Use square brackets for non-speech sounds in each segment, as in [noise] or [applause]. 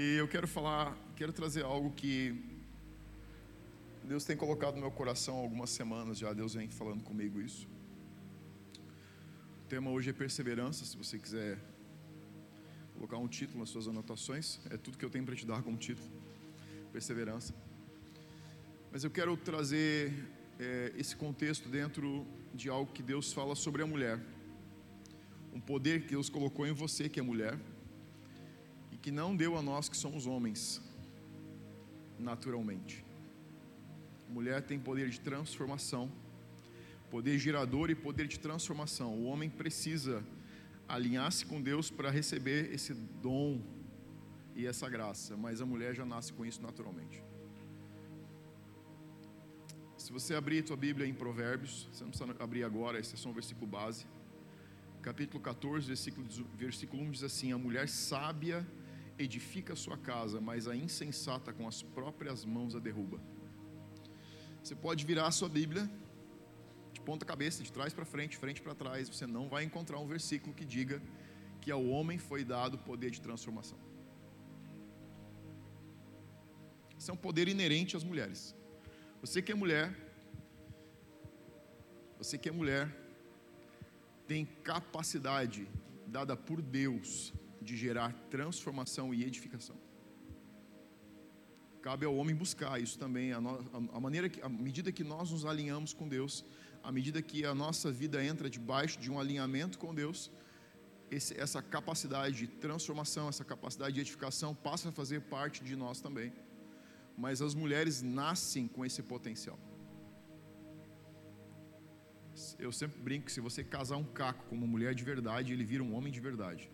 E eu quero falar, quero trazer algo que Deus tem colocado no meu coração há algumas semanas já, Deus vem falando comigo isso. O tema hoje é perseverança, se você quiser colocar um título nas suas anotações, é tudo que eu tenho para te dar como título, perseverança. Mas eu quero trazer é, esse contexto dentro de algo que Deus fala sobre a mulher, um poder que Deus colocou em você que é mulher, que não deu a nós que somos homens, naturalmente. A mulher tem poder de transformação, poder gerador e poder de transformação. O homem precisa alinhar-se com Deus para receber esse dom e essa graça, mas a mulher já nasce com isso naturalmente. Se você abrir a tua Bíblia em Provérbios, você não precisa abrir agora, esse é só um versículo base. Capítulo 14, versículo, versículo 1 diz assim: A mulher sábia edifica a sua casa, mas a insensata com as próprias mãos a derruba. Você pode virar a sua Bíblia de ponta cabeça, de trás para frente, frente para trás, você não vai encontrar um versículo que diga que ao homem foi dado poder de transformação. Isso é um poder inerente às mulheres. Você que é mulher, você que é mulher, tem capacidade dada por Deus de gerar transformação e edificação. Cabe ao homem buscar isso também, a, no, a, maneira que, à medida que nós nos alinhamos com Deus, à medida que a nossa vida entra debaixo de um alinhamento com Deus, esse, essa capacidade de transformação, essa capacidade de edificação passa a fazer parte de nós também. Mas as mulheres nascem com esse potencial. Eu sempre brinco que se você casar um caco com uma mulher de verdade, ele vira um homem de verdade.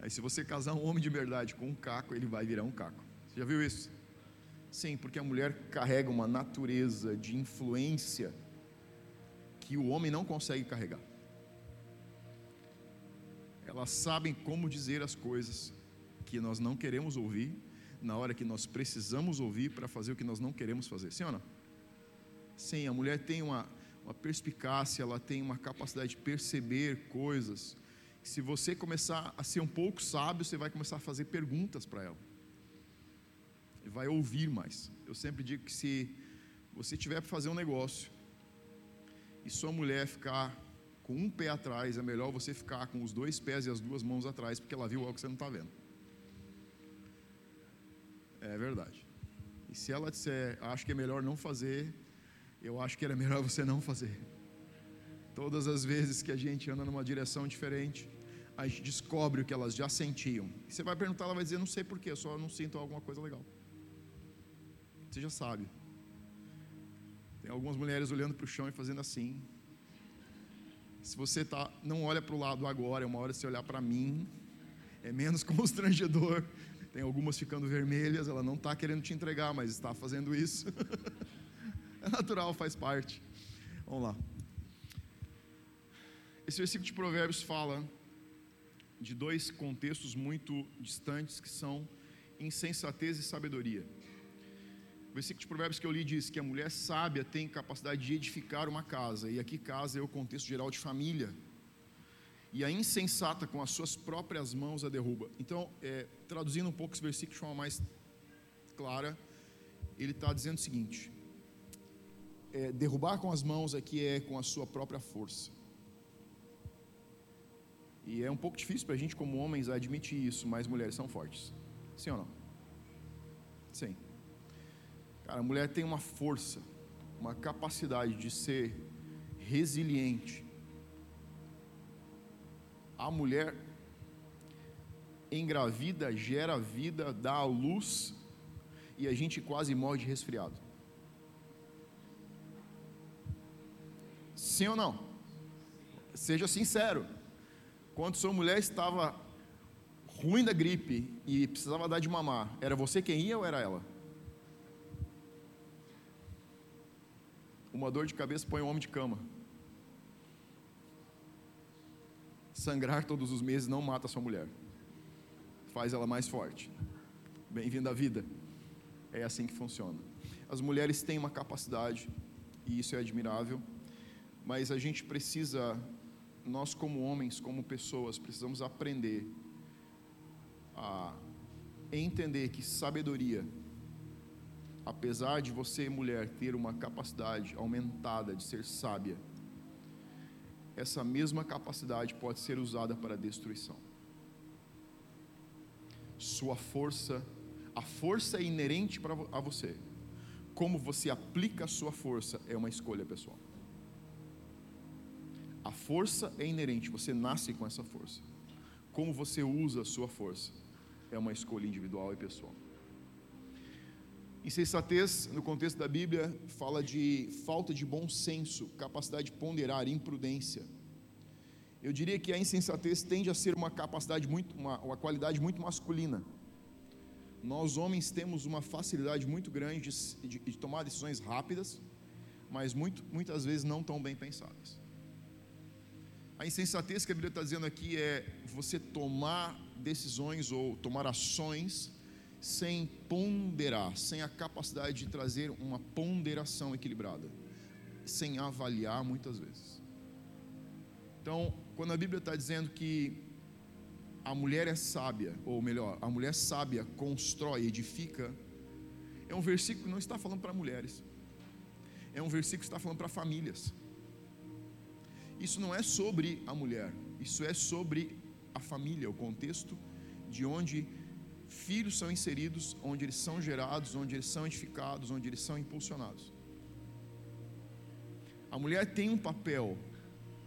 Aí, se você casar um homem de verdade com um caco, ele vai virar um caco. Você já viu isso? Sim, porque a mulher carrega uma natureza de influência que o homem não consegue carregar. Elas sabem como dizer as coisas que nós não queremos ouvir, na hora que nós precisamos ouvir para fazer o que nós não queremos fazer. Sim ou não? Sim, a mulher tem uma, uma perspicácia, ela tem uma capacidade de perceber coisas se você começar a ser um pouco sábio, você vai começar a fazer perguntas para ela. E vai ouvir mais. Eu sempre digo que se você tiver para fazer um negócio e sua mulher ficar com um pé atrás, é melhor você ficar com os dois pés e as duas mãos atrás, porque ela viu algo que você não está vendo. É verdade. E se ela disser, acho que é melhor não fazer, eu acho que era melhor você não fazer. Todas as vezes que a gente anda numa direção diferente, a gente descobre o que elas já sentiam. Você vai perguntar, ela vai dizer, não sei porquê, só não sinto alguma coisa legal. Você já sabe. Tem algumas mulheres olhando para o chão e fazendo assim. Se você tá, não olha para o lado agora, é uma hora você olhar para mim, é menos [laughs] constrangedor. Tem algumas ficando vermelhas, ela não está querendo te entregar, mas está fazendo isso. [laughs] é natural, faz parte. Vamos lá. Esse versículo de Provérbios fala de dois contextos muito distantes que são insensatez e sabedoria. O versículo de Provérbios que eu li diz que a mulher sábia tem capacidade de edificar uma casa, e aqui casa é o contexto geral de família. E a insensata com as suas próprias mãos a derruba. Então, é, traduzindo um pouco esse versículo de forma mais clara, ele está dizendo o seguinte: é, derrubar com as mãos aqui é com a sua própria força. E é um pouco difícil para a gente, como homens, admitir isso, mas mulheres são fortes. Sim ou não? Sim. Cara, a mulher tem uma força, uma capacidade de ser resiliente. A mulher engravida, gera vida, dá a luz e a gente quase morre de resfriado. Sim ou não? Seja sincero. Quando sua mulher estava ruim da gripe e precisava dar de mamar, era você quem ia ou era ela? Uma dor de cabeça põe um homem de cama. Sangrar todos os meses não mata sua mulher, faz ela mais forte. Bem-vindo à vida. É assim que funciona. As mulheres têm uma capacidade, e isso é admirável, mas a gente precisa nós, como homens, como pessoas, precisamos aprender a entender que sabedoria, apesar de você, mulher, ter uma capacidade aumentada de ser sábia, essa mesma capacidade pode ser usada para destruição. Sua força, a força é inerente a você. Como você aplica a sua força é uma escolha pessoal. A força é inerente, você nasce com essa força. Como você usa a sua força é uma escolha individual e pessoal. Insensatez, no contexto da Bíblia, fala de falta de bom senso, capacidade de ponderar, imprudência. Eu diria que a insensatez tende a ser uma capacidade muito, uma, uma qualidade muito masculina. Nós homens temos uma facilidade muito grande de, de, de tomar decisões rápidas, mas muito, muitas vezes não tão bem pensadas. A insensatez que a Bíblia está dizendo aqui é você tomar decisões ou tomar ações sem ponderar, sem a capacidade de trazer uma ponderação equilibrada, sem avaliar muitas vezes. Então, quando a Bíblia está dizendo que a mulher é sábia, ou melhor, a mulher sábia constrói, edifica, é um versículo que não está falando para mulheres, é um versículo que está falando para famílias. Isso não é sobre a mulher, isso é sobre a família, o contexto de onde filhos são inseridos, onde eles são gerados, onde eles são edificados, onde eles são impulsionados. A mulher tem um papel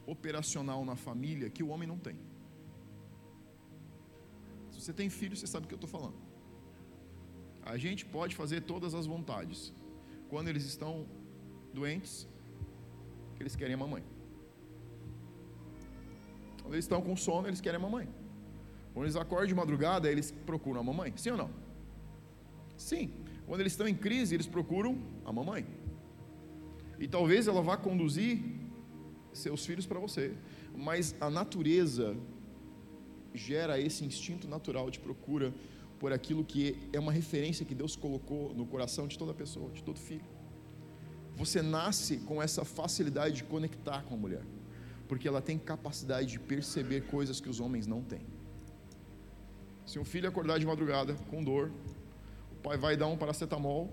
operacional na família que o homem não tem. Se você tem filho, você sabe o que eu estou falando. A gente pode fazer todas as vontades. Quando eles estão doentes, eles querem a mamãe. Quando eles estão com sono, eles querem a mamãe. Quando eles acordam de madrugada, eles procuram a mamãe. Sim ou não? Sim. Quando eles estão em crise, eles procuram a mamãe. E talvez ela vá conduzir seus filhos para você. Mas a natureza gera esse instinto natural de procura por aquilo que é uma referência que Deus colocou no coração de toda pessoa, de todo filho. Você nasce com essa facilidade de conectar com a mulher, porque ela tem capacidade de perceber coisas que os homens não têm. Se um filho acordar de madrugada com dor, o pai vai dar um paracetamol,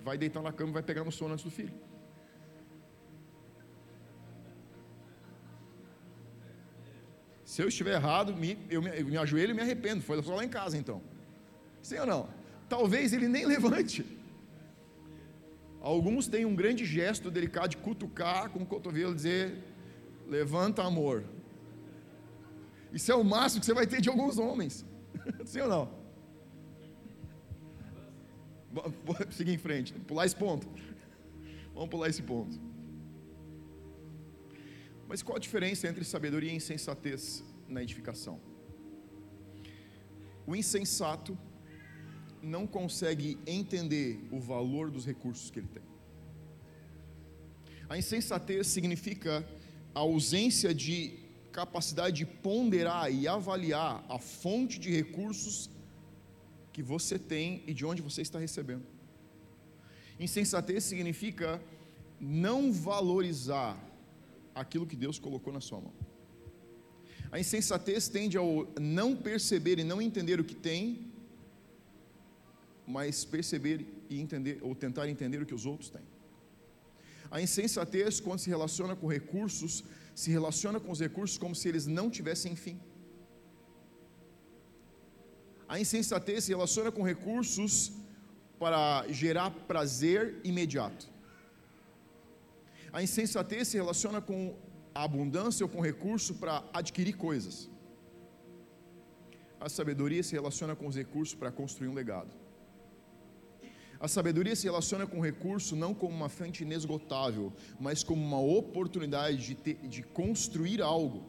vai deitar na cama e vai pegar no sono antes do filho. Se eu estiver errado, me, eu, me, eu me ajoelho e me arrependo. Foi só lá em casa então. Sim ou não? Talvez ele nem [laughs] levante. Alguns têm um grande gesto delicado de cutucar com o cotovelo e dizer: Levanta, amor. Isso é o máximo que você vai ter de alguns homens. [laughs] Sim ou não? Seguir em frente, pular esse ponto. Vamos pular esse ponto. Mas qual a diferença entre sabedoria e insensatez na edificação? O insensato não consegue entender o valor dos recursos que ele tem. A insensatez significa a ausência de capacidade de ponderar e avaliar a fonte de recursos que você tem e de onde você está recebendo. Insensatez significa não valorizar aquilo que Deus colocou na sua mão. A insensatez tende ao não perceber e não entender o que tem, mas perceber e entender ou tentar entender o que os outros têm. A insensatez, quando se relaciona com recursos, se relaciona com os recursos como se eles não tivessem fim. A insensatez se relaciona com recursos para gerar prazer imediato. A insensatez se relaciona com a abundância ou com recurso para adquirir coisas. A sabedoria se relaciona com os recursos para construir um legado. A sabedoria se relaciona com o recurso não como uma fonte inesgotável, mas como uma oportunidade de, ter, de construir algo.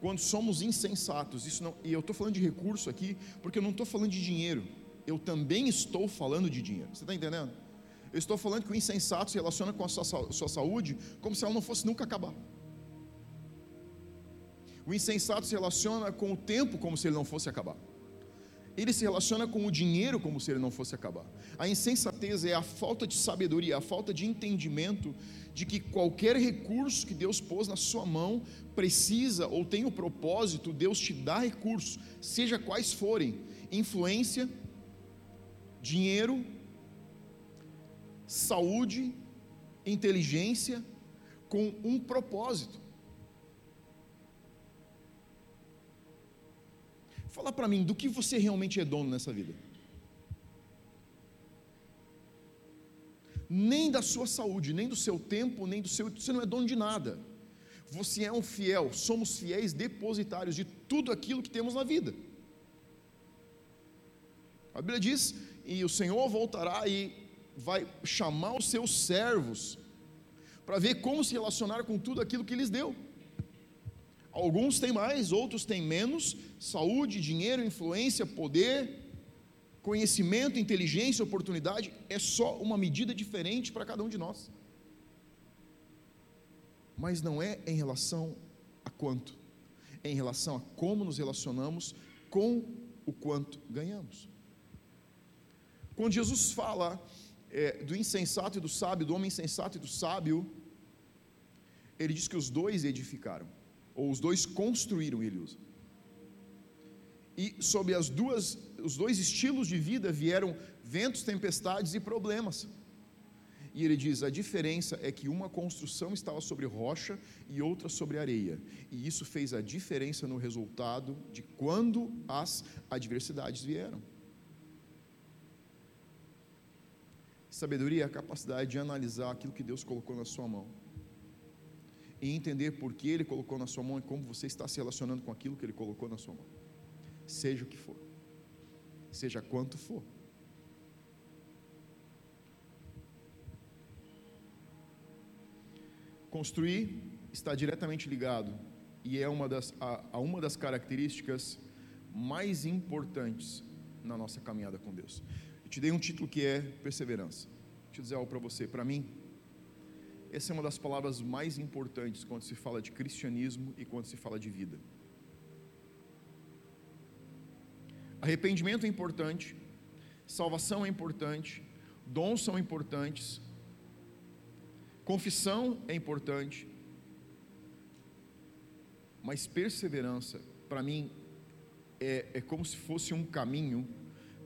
Quando somos insensatos, isso não, e eu estou falando de recurso aqui, porque eu não estou falando de dinheiro, eu também estou falando de dinheiro. Você está entendendo? Eu estou falando que o insensato se relaciona com a sua, sua saúde como se ela não fosse nunca acabar. O insensato se relaciona com o tempo como se ele não fosse acabar ele se relaciona com o dinheiro como se ele não fosse acabar. A insensatez é a falta de sabedoria, a falta de entendimento de que qualquer recurso que Deus pôs na sua mão precisa ou tem o propósito, Deus te dá recursos, seja quais forem, influência, dinheiro, saúde, inteligência, com um propósito. Fala para mim, do que você realmente é dono nessa vida? Nem da sua saúde, nem do seu tempo, nem do seu. Você não é dono de nada. Você é um fiel, somos fiéis depositários de tudo aquilo que temos na vida. A Bíblia diz: e o Senhor voltará e vai chamar os seus servos para ver como se relacionar com tudo aquilo que lhes deu. Alguns têm mais, outros têm menos. Saúde, dinheiro, influência, poder, conhecimento, inteligência, oportunidade é só uma medida diferente para cada um de nós. Mas não é em relação a quanto, é em relação a como nos relacionamos com o quanto ganhamos. Quando Jesus fala é, do insensato e do sábio, do homem insensato e do sábio, ele diz que os dois edificaram ou os dois construíram, ele usa. E sob as duas, os dois estilos de vida vieram ventos, tempestades e problemas. E ele diz: a diferença é que uma construção estava sobre rocha e outra sobre areia. E isso fez a diferença no resultado de quando as adversidades vieram. Sabedoria é a capacidade de analisar aquilo que Deus colocou na sua mão e entender por que Ele colocou na sua mão e como você está se relacionando com aquilo que Ele colocou na sua mão, seja o que for, seja quanto for. Construir está diretamente ligado e é uma das, a, a uma das características mais importantes na nossa caminhada com Deus. Eu te dei um título que é perseverança. Deixa eu dizer algo para você, para mim, essa é uma das palavras mais importantes quando se fala de cristianismo e quando se fala de vida. Arrependimento é importante, salvação é importante, dons são importantes, confissão é importante, mas perseverança, para mim, é, é como se fosse um caminho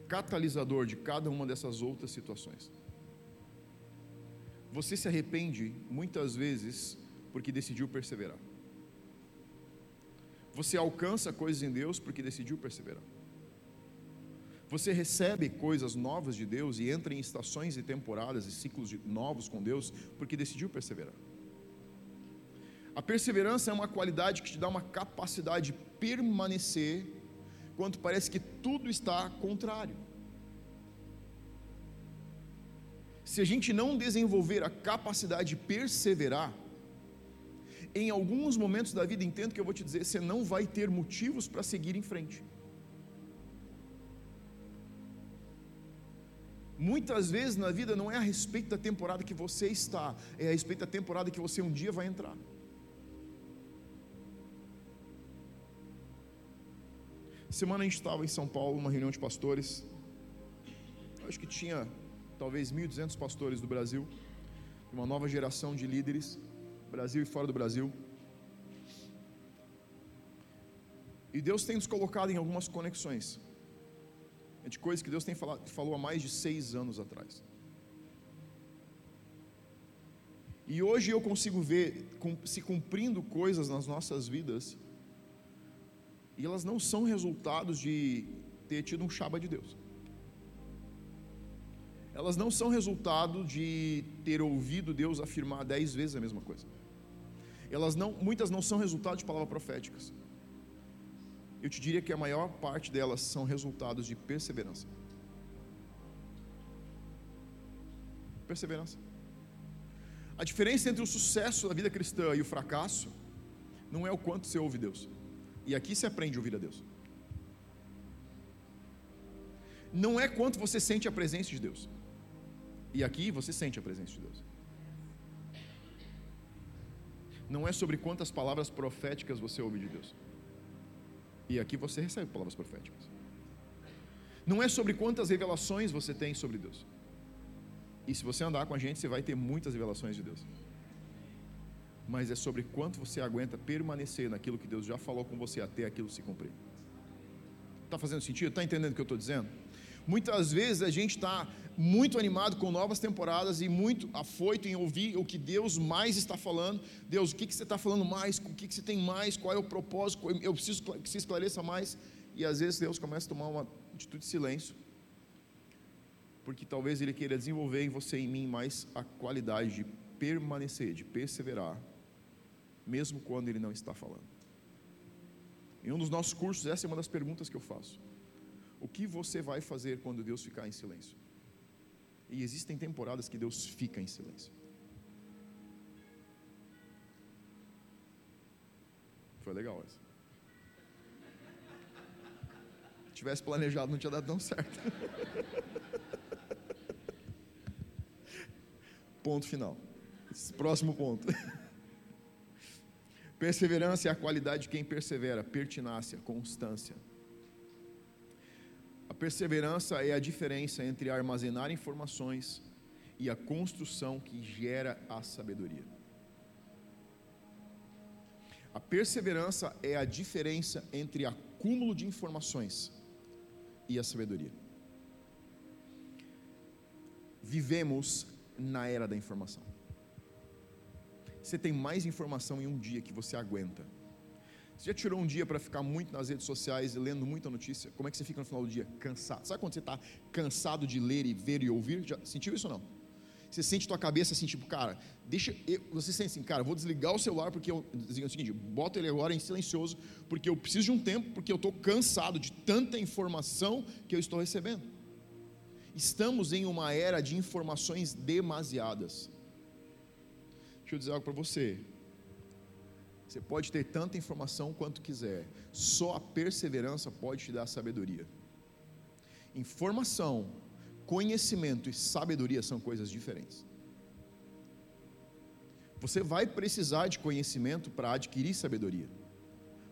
catalisador de cada uma dessas outras situações. Você se arrepende muitas vezes porque decidiu perseverar. Você alcança coisas em Deus porque decidiu perseverar. Você recebe coisas novas de Deus e entra em estações e temporadas e ciclos de, novos com Deus porque decidiu perseverar. A perseverança é uma qualidade que te dá uma capacidade de permanecer quando parece que tudo está contrário. Se a gente não desenvolver a capacidade de perseverar, em alguns momentos da vida, entendo que eu vou te dizer, você não vai ter motivos para seguir em frente. Muitas vezes na vida não é a respeito da temporada que você está, é a respeito da temporada que você um dia vai entrar. Semana a gente estava em São Paulo, numa reunião de pastores. Acho que tinha talvez 1.200 pastores do Brasil, uma nova geração de líderes, Brasil e fora do Brasil. E Deus tem nos colocado em algumas conexões, é de coisas que Deus tem falado, falou há mais de seis anos atrás. E hoje eu consigo ver se cumprindo coisas nas nossas vidas, e elas não são resultados de ter tido um chaba de Deus elas não são resultado de ter ouvido Deus afirmar dez vezes a mesma coisa. Elas não, muitas não são resultado de palavras proféticas. Eu te diria que a maior parte delas são resultados de perseverança. Perseverança. A diferença entre o sucesso da vida cristã e o fracasso não é o quanto você ouve Deus. E aqui se aprende a ouvir a Deus. Não é quanto você sente a presença de Deus. E aqui você sente a presença de Deus. Não é sobre quantas palavras proféticas você ouve de Deus. E aqui você recebe palavras proféticas. Não é sobre quantas revelações você tem sobre Deus. E se você andar com a gente, você vai ter muitas revelações de Deus. Mas é sobre quanto você aguenta permanecer naquilo que Deus já falou com você até aquilo se cumprir. Está fazendo sentido? Está entendendo o que eu estou dizendo? Muitas vezes a gente está muito animado com novas temporadas e muito afoito em ouvir o que Deus mais está falando. Deus, o que, que você está falando mais? O que, que você tem mais? Qual é o propósito? Eu preciso que se esclareça mais. E às vezes Deus começa a tomar uma atitude de silêncio, porque talvez Ele queira desenvolver em você e em mim mais a qualidade de permanecer, de perseverar, mesmo quando Ele não está falando. Em um dos nossos cursos, essa é uma das perguntas que eu faço. O que você vai fazer quando Deus ficar em silêncio? E existem temporadas que Deus fica em silêncio. Foi legal essa. Se tivesse planejado, não tinha dado tão certo. ponto final. Próximo ponto. Perseverança é a qualidade de quem persevera, pertinácia, constância. Perseverança é a diferença entre armazenar informações e a construção que gera a sabedoria. A perseverança é a diferença entre acúmulo de informações e a sabedoria. Vivemos na era da informação. Você tem mais informação em um dia que você aguenta você já tirou um dia para ficar muito nas redes sociais e lendo muita notícia? Como é que você fica no final do dia? Cansado. Sabe quando você está cansado de ler e ver e ouvir? Já sentiu isso ou não? Você sente tua cabeça assim, tipo, cara, deixa. Eu, você sente assim, cara, vou desligar o celular porque eu. Digo o seguinte, bota ele agora em silencioso, porque eu preciso de um tempo, porque eu estou cansado de tanta informação que eu estou recebendo. Estamos em uma era de informações demasiadas. Deixa eu dizer algo para você. Você pode ter tanta informação quanto quiser, só a perseverança pode te dar sabedoria. Informação, conhecimento e sabedoria são coisas diferentes. Você vai precisar de conhecimento para adquirir sabedoria.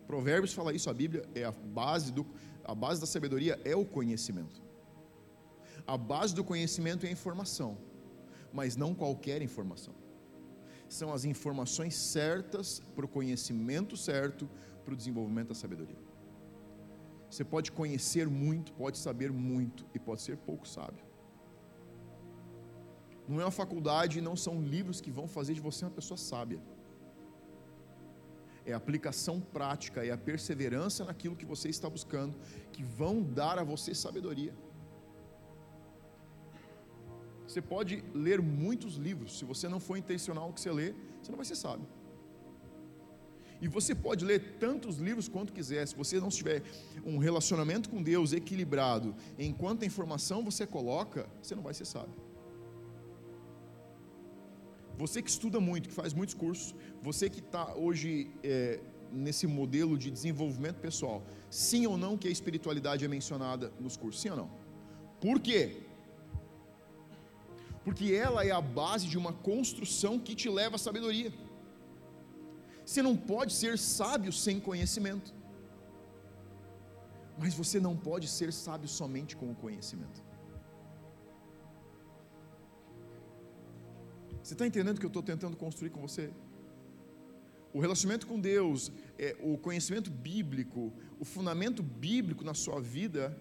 Provérbios fala isso, a Bíblia é a base do a base da sabedoria é o conhecimento. A base do conhecimento é a informação, mas não qualquer informação são as informações certas para o conhecimento certo, para o desenvolvimento da sabedoria. Você pode conhecer muito, pode saber muito e pode ser pouco sábio. Não é uma faculdade não são livros que vão fazer de você uma pessoa sábia. É a aplicação prática, é a perseverança naquilo que você está buscando que vão dar a você sabedoria. Você pode ler muitos livros, se você não for intencional no que você lê, você não vai ser sábio. E você pode ler tantos livros quanto quiser, se você não tiver um relacionamento com Deus equilibrado, enquanto a informação você coloca, você não vai ser sábio. Você que estuda muito, que faz muitos cursos, você que está hoje é, nesse modelo de desenvolvimento pessoal, sim ou não que a espiritualidade é mencionada nos cursos? Sim ou não? Por quê? Porque ela é a base de uma construção que te leva à sabedoria. Você não pode ser sábio sem conhecimento, mas você não pode ser sábio somente com o conhecimento. Você está entendendo o que eu estou tentando construir com você? O relacionamento com Deus, é, o conhecimento bíblico, o fundamento bíblico na sua vida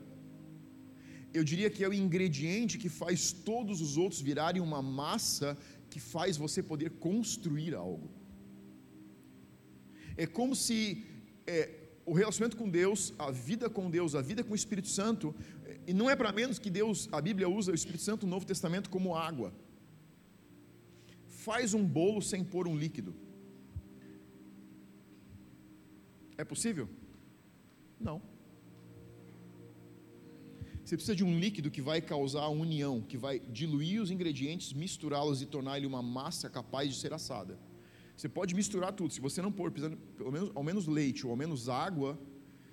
eu diria que é o ingrediente que faz todos os outros virarem uma massa que faz você poder construir algo. É como se é, o relacionamento com Deus, a vida com Deus, a vida com o Espírito Santo, e não é para menos que Deus, a Bíblia usa o Espírito Santo no Novo Testamento como água. Faz um bolo sem pôr um líquido. É possível? Não. Você precisa de um líquido que vai causar a união, que vai diluir os ingredientes, misturá-los e tornar ele uma massa capaz de ser assada. Você pode misturar tudo. Se você não pôr pelo menos, ao menos leite ou ao menos água,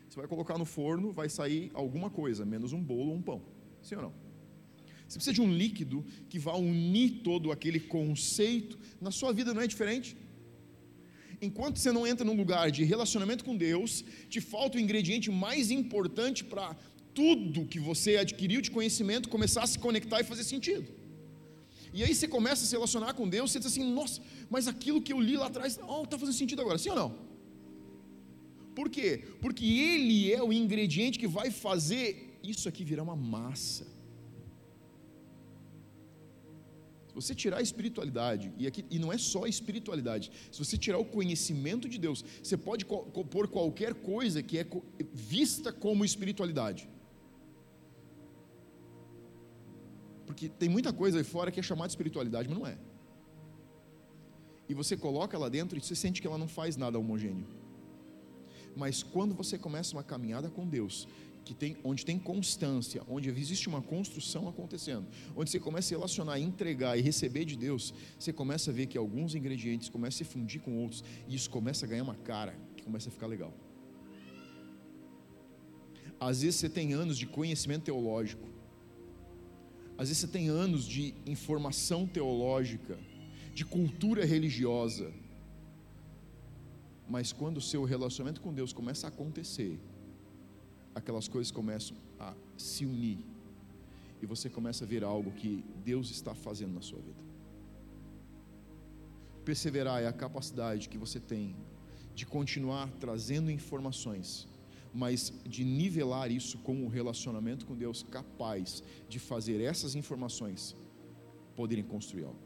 você vai colocar no forno, vai sair alguma coisa, menos um bolo ou um pão. Sim ou não? Você precisa de um líquido que vá unir todo aquele conceito. Na sua vida não é diferente. Enquanto você não entra num lugar de relacionamento com Deus, te falta o ingrediente mais importante para tudo que você adquiriu de conhecimento começar a se conectar e fazer sentido. E aí você começa a se relacionar com Deus, você diz assim, nossa, mas aquilo que eu li lá atrás, oh, está fazendo sentido agora, sim ou não? Por quê? Porque Ele é o ingrediente que vai fazer isso aqui virar uma massa. você tirar a espiritualidade, e, aqui, e não é só a espiritualidade, se você tirar o conhecimento de Deus, você pode pôr qualquer coisa que é vista como espiritualidade. Porque tem muita coisa aí fora que é chamada de espiritualidade, mas não é. E você coloca lá dentro e você sente que ela não faz nada homogêneo. Mas quando você começa uma caminhada com Deus, que tem, onde tem constância, onde existe uma construção acontecendo, onde você começa a relacionar, entregar e receber de Deus, você começa a ver que alguns ingredientes começam a se fundir com outros, e isso começa a ganhar uma cara que começa a ficar legal. Às vezes você tem anos de conhecimento teológico, às vezes você tem anos de informação teológica, de cultura religiosa, mas quando o seu relacionamento com Deus começa a acontecer, aquelas coisas começam a se unir e você começa a ver algo que Deus está fazendo na sua vida. Perseverar é a capacidade que você tem de continuar trazendo informações, mas de nivelar isso com um relacionamento com Deus capaz de fazer essas informações poderem construir algo.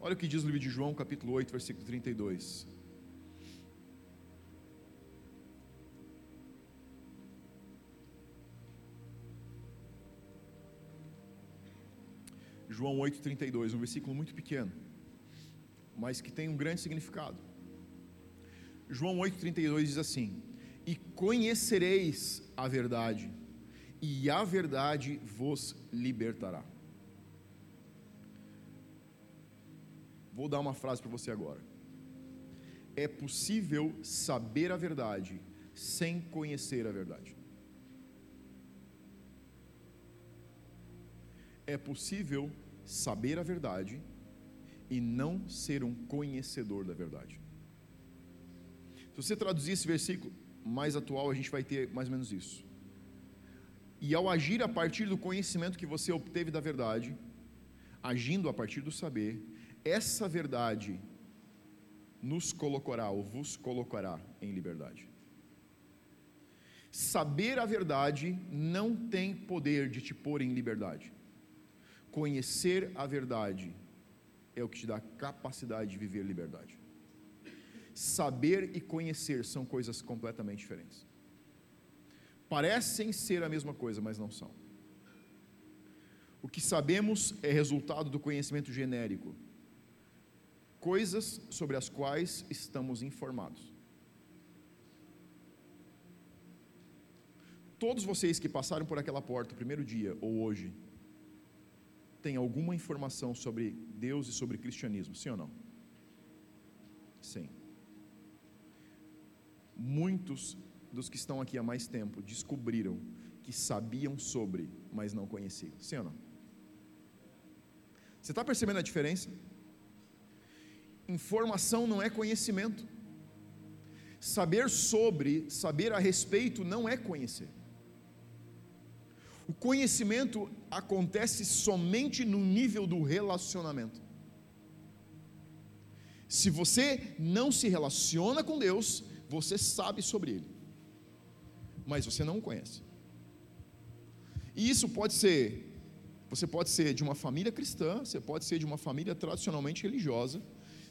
Olha o que diz o livro de João, capítulo 8, versículo 32. João 8,32, um versículo muito pequeno, mas que tem um grande significado. João 8,32 diz assim: E conhecereis a verdade, e a verdade vos libertará. Vou dar uma frase para você agora. É possível saber a verdade sem conhecer a verdade. É possível saber a verdade e não ser um conhecedor da verdade. Se você traduzir esse versículo mais atual, a gente vai ter mais ou menos isso. E ao agir a partir do conhecimento que você obteve da verdade, agindo a partir do saber, essa verdade nos colocará ou vos colocará em liberdade. Saber a verdade não tem poder de te pôr em liberdade. Conhecer a verdade é o que te dá capacidade de viver liberdade. Saber e conhecer são coisas completamente diferentes. Parecem ser a mesma coisa, mas não são. O que sabemos é resultado do conhecimento genérico, coisas sobre as quais estamos informados. Todos vocês que passaram por aquela porta o primeiro dia ou hoje, tem alguma informação sobre Deus e sobre cristianismo, sim ou não? Sim. Muitos dos que estão aqui há mais tempo descobriram que sabiam sobre, mas não conheciam, sim ou não? Você está percebendo a diferença? Informação não é conhecimento. Saber sobre, saber a respeito não é conhecer. O conhecimento acontece somente no nível do relacionamento. Se você não se relaciona com Deus, você sabe sobre Ele, mas você não o conhece. E isso pode ser, você pode ser de uma família cristã, você pode ser de uma família tradicionalmente religiosa,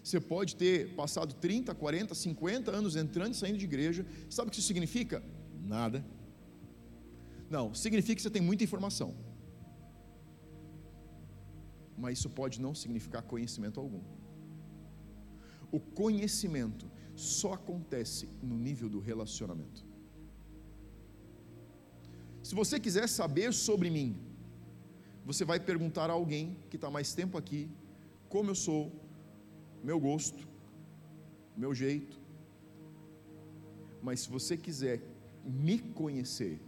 você pode ter passado 30, 40, 50 anos entrando e saindo de igreja, sabe o que isso significa? Nada. Não, significa que você tem muita informação. Mas isso pode não significar conhecimento algum. O conhecimento só acontece no nível do relacionamento. Se você quiser saber sobre mim, você vai perguntar a alguém que está mais tempo aqui, como eu sou, meu gosto, meu jeito. Mas se você quiser me conhecer,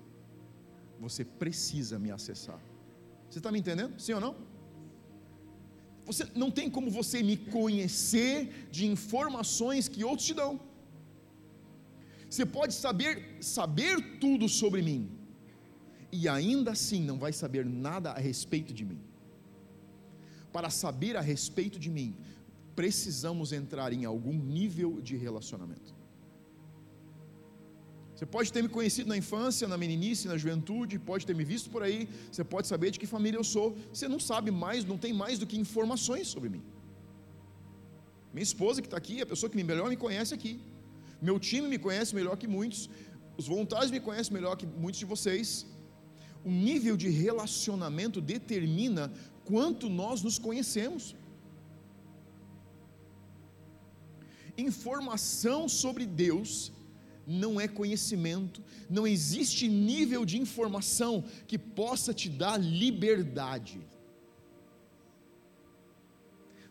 você precisa me acessar. Você está me entendendo? Sim ou não? Você não tem como você me conhecer de informações que outros te dão. Você pode saber saber tudo sobre mim e ainda assim não vai saber nada a respeito de mim. Para saber a respeito de mim, precisamos entrar em algum nível de relacionamento. Você pode ter me conhecido na infância, na meninice, na juventude, pode ter me visto por aí, você pode saber de que família eu sou, você não sabe mais, não tem mais do que informações sobre mim. Minha esposa que está aqui, a pessoa que melhor me conhece aqui. Meu time me conhece melhor que muitos, os voluntários me conhecem melhor que muitos de vocês. O nível de relacionamento determina quanto nós nos conhecemos. Informação sobre Deus não é conhecimento, não existe nível de informação que possa te dar liberdade.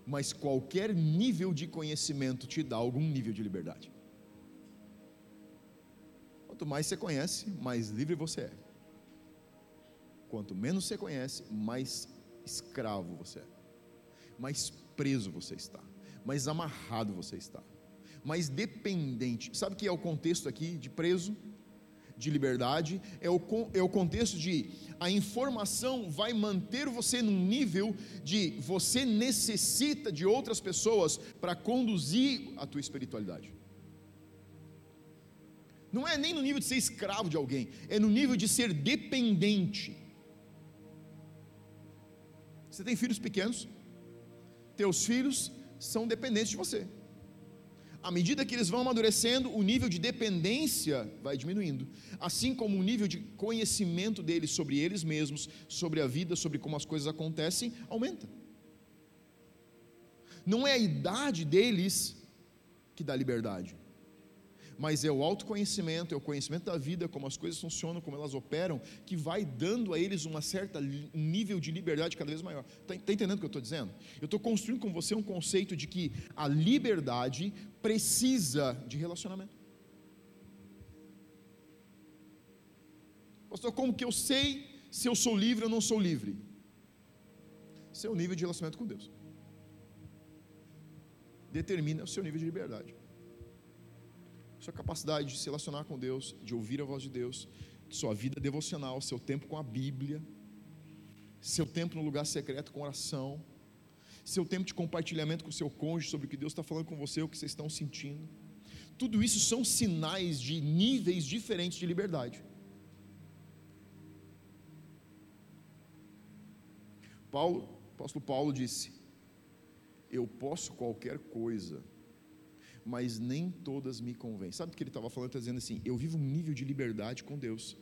Mas qualquer nível de conhecimento te dá algum nível de liberdade. Quanto mais você conhece, mais livre você é. Quanto menos você conhece, mais escravo você é, mais preso você está, mais amarrado você está mas dependente. Sabe o que é o contexto aqui de preso? De liberdade, é o, é o contexto de a informação vai manter você num nível de você necessita de outras pessoas para conduzir a tua espiritualidade. Não é nem no nível de ser escravo de alguém, é no nível de ser dependente. Você tem filhos pequenos, teus filhos são dependentes de você à medida que eles vão amadurecendo, o nível de dependência vai diminuindo, assim como o nível de conhecimento deles sobre eles mesmos, sobre a vida, sobre como as coisas acontecem, aumenta. Não é a idade deles que dá liberdade, mas é o autoconhecimento, é o conhecimento da vida, como as coisas funcionam, como elas operam, que vai dando a eles uma certa nível de liberdade cada vez maior. Está tá entendendo o que eu estou dizendo? Eu estou construindo com você um conceito de que a liberdade precisa de relacionamento. Pastor, como que eu sei se eu sou livre ou não sou livre? Seu nível de relacionamento com Deus determina o seu nível de liberdade sua capacidade de se relacionar com Deus, de ouvir a voz de Deus, sua vida devocional, seu tempo com a Bíblia, seu tempo no lugar secreto com oração, seu tempo de compartilhamento com seu cônjuge sobre o que Deus está falando com você, o que vocês estão sentindo. Tudo isso são sinais de níveis diferentes de liberdade. Paulo, o apóstolo Paulo disse: Eu posso qualquer coisa mas nem todas me convêm. Sabe o que ele estava falando? Está dizendo assim: eu vivo um nível de liberdade com Deus,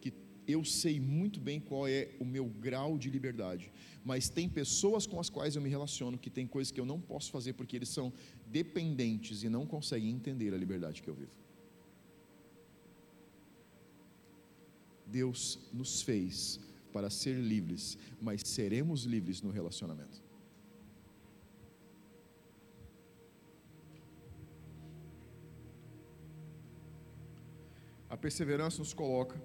que eu sei muito bem qual é o meu grau de liberdade, mas tem pessoas com as quais eu me relaciono que tem coisas que eu não posso fazer porque eles são dependentes e não conseguem entender a liberdade que eu vivo. Deus nos fez para ser livres, mas seremos livres no relacionamento. A perseverança nos coloca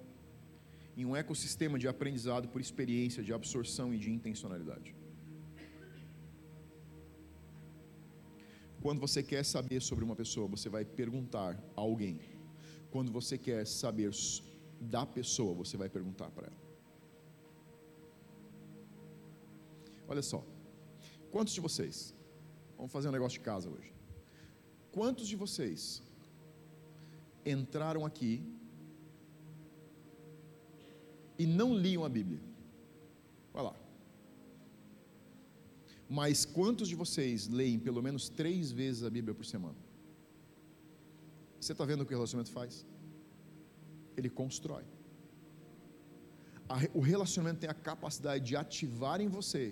em um ecossistema de aprendizado por experiência, de absorção e de intencionalidade. Quando você quer saber sobre uma pessoa, você vai perguntar a alguém. Quando você quer saber da pessoa, você vai perguntar para ela. Olha só, quantos de vocês, vamos fazer um negócio de casa hoje. Quantos de vocês entraram aqui e não liam a Bíblia. Vai lá. Mas quantos de vocês leem pelo menos três vezes a Bíblia por semana? Você está vendo o que o relacionamento faz? Ele constrói. O relacionamento tem a capacidade de ativar em você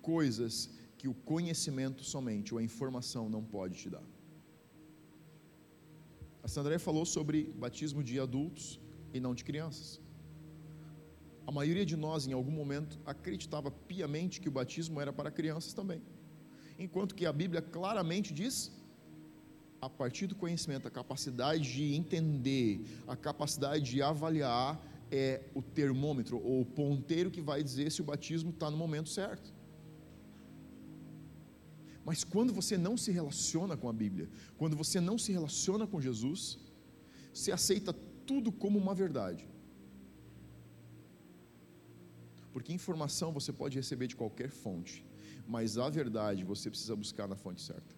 coisas que o conhecimento somente ou a informação não pode te dar. A Sandra falou sobre batismo de adultos e não de crianças. A maioria de nós, em algum momento, acreditava piamente que o batismo era para crianças também. Enquanto que a Bíblia claramente diz, a partir do conhecimento, a capacidade de entender, a capacidade de avaliar, é o termômetro ou o ponteiro que vai dizer se o batismo está no momento certo. Mas quando você não se relaciona com a Bíblia, quando você não se relaciona com Jesus, Você aceita tudo como uma verdade. Porque informação você pode receber de qualquer fonte, mas a verdade você precisa buscar na fonte certa.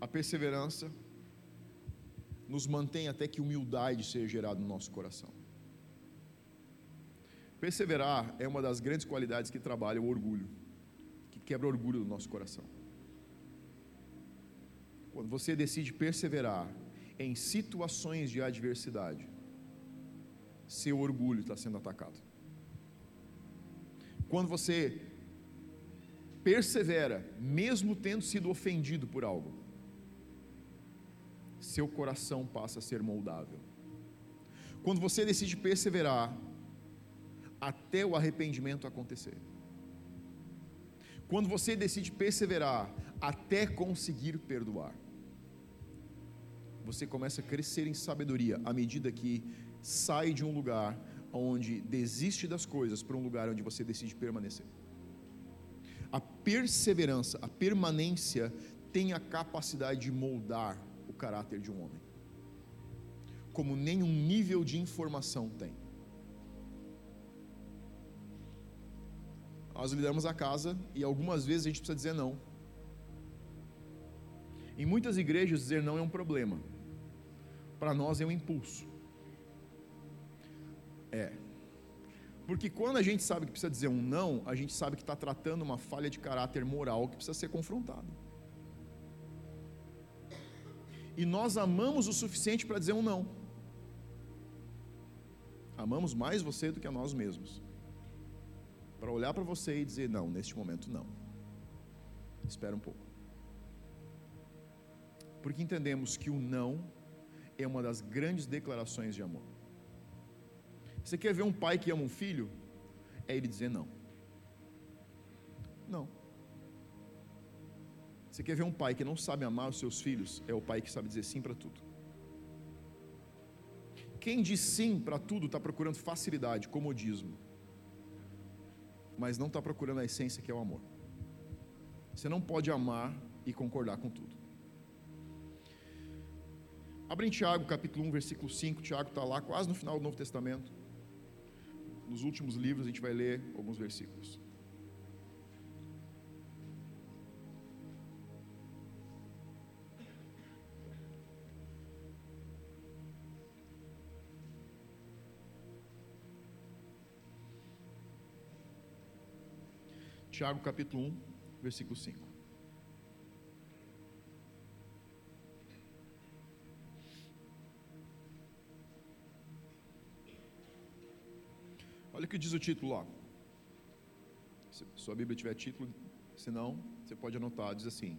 A perseverança nos mantém até que humildade seja gerada no nosso coração. Perseverar é uma das grandes qualidades que trabalha o orgulho, que quebra o orgulho do nosso coração. Quando você decide perseverar em situações de adversidade, seu orgulho está sendo atacado. Quando você persevera, mesmo tendo sido ofendido por algo, seu coração passa a ser moldável. Quando você decide perseverar até o arrependimento acontecer. Quando você decide perseverar até conseguir perdoar. Você começa a crescer em sabedoria à medida que sai de um lugar onde desiste das coisas para um lugar onde você decide permanecer. A perseverança, a permanência tem a capacidade de moldar o caráter de um homem, como nenhum nível de informação tem. Nós lideramos a casa e algumas vezes a gente precisa dizer não. Em muitas igrejas, dizer não é um problema, para nós é um impulso. É. Porque quando a gente sabe que precisa dizer um não, a gente sabe que está tratando uma falha de caráter moral que precisa ser confrontada. E nós amamos o suficiente para dizer um não. Amamos mais você do que a nós mesmos. Para olhar para você e dizer: não, neste momento não. Espera um pouco. Porque entendemos que o não é uma das grandes declarações de amor. Você quer ver um pai que ama um filho? É ele dizer não. Não. Você quer ver um pai que não sabe amar os seus filhos? É o pai que sabe dizer sim para tudo. Quem diz sim para tudo está procurando facilidade, comodismo, mas não está procurando a essência que é o amor. Você não pode amar e concordar com tudo. Abre em Tiago, capítulo 1, versículo 5. Tiago está lá, quase no final do Novo Testamento. Nos últimos livros, a gente vai ler alguns versículos. Tiago capítulo 1, versículo 5. Olha o que diz o título lá. Se sua Bíblia tiver título, se não, você pode anotar, diz assim: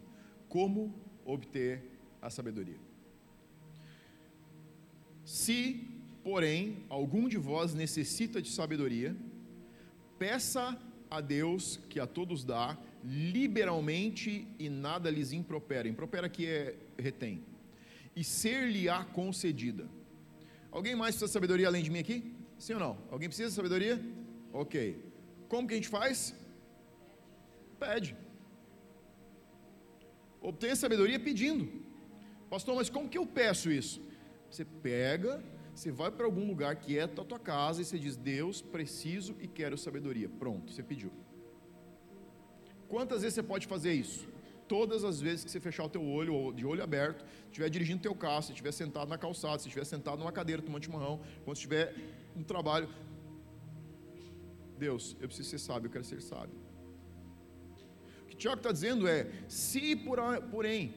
Como obter a sabedoria. Se, porém, algum de vós necessita de sabedoria, peça a Deus que a todos dá liberalmente e nada lhes impropera. Impropera que é retém. E ser-lhe-á concedida. Alguém mais precisa de sabedoria além de mim aqui? Sim ou não? Alguém precisa de sabedoria? Ok. Como que a gente faz? Pede. Obtenha sabedoria pedindo. Pastor, mas como que eu peço isso? Você pega você vai para algum lugar quieto é a tua casa e você diz: Deus, preciso e quero sabedoria. Pronto, você pediu. Quantas vezes você pode fazer isso? Todas as vezes que você fechar o teu olho, ou de olho aberto, estiver dirigindo teu carro, se estiver sentado na calçada, se estiver sentado numa cadeira tomando chimarrão, quando estiver no trabalho, Deus, eu preciso ser sábio, eu quero ser sábio. O que Tiago está dizendo é: se porém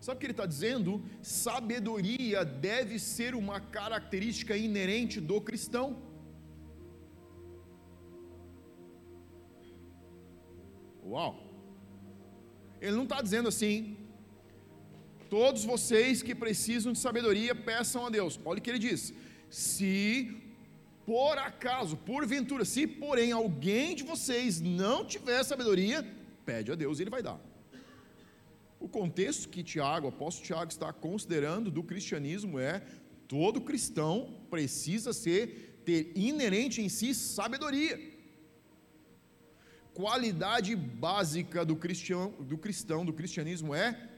Sabe o que ele está dizendo? Sabedoria deve ser uma característica inerente do cristão. Uau! Ele não está dizendo assim, todos vocês que precisam de sabedoria, peçam a Deus. Olha o que ele diz: se por acaso, porventura, se porém alguém de vocês não tiver sabedoria, pede a Deus e ele vai dar. O contexto que Tiago, o apóstolo Tiago está considerando do cristianismo é todo cristão precisa ser ter inerente em si sabedoria. Qualidade básica do cristão, do cristão, do cristianismo é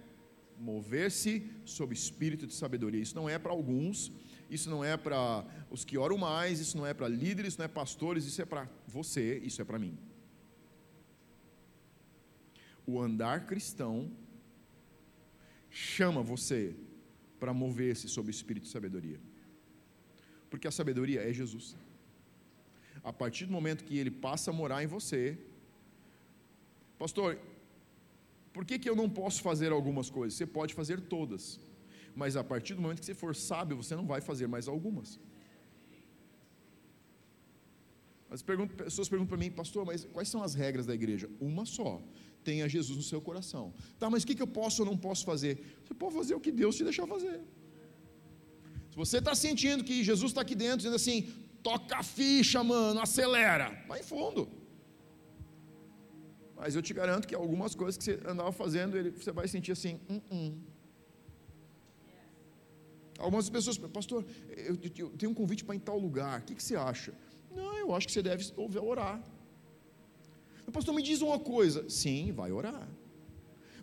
mover-se sob espírito de sabedoria. Isso não é para alguns, isso não é para os que oram mais, isso não é para líderes, isso não é pastores, isso é para você, isso é para mim. O andar cristão chama você para mover-se sob espírito de sabedoria. Porque a sabedoria é Jesus. A partir do momento que ele passa a morar em você, pastor, por que, que eu não posso fazer algumas coisas? Você pode fazer todas, mas a partir do momento que você for sábio, você não vai fazer mais algumas. As pessoas perguntam para mim, pastor, mas quais são as regras da igreja? Uma só: tenha Jesus no seu coração. Tá, mas o que, que eu posso ou não posso fazer? Você pode fazer o que Deus te deixar fazer. Se você está sentindo que Jesus está aqui dentro, dizendo assim, toca a ficha, mano, acelera, vai em fundo. Mas eu te garanto que algumas coisas que você andava fazendo, você vai sentir assim, hum, hum. Algumas pessoas, pastor, eu, tenho um convite para ir em tal lugar, o que, você acha? Não, eu acho que você deve orar. Pastor, me diz uma coisa. Sim, vai orar.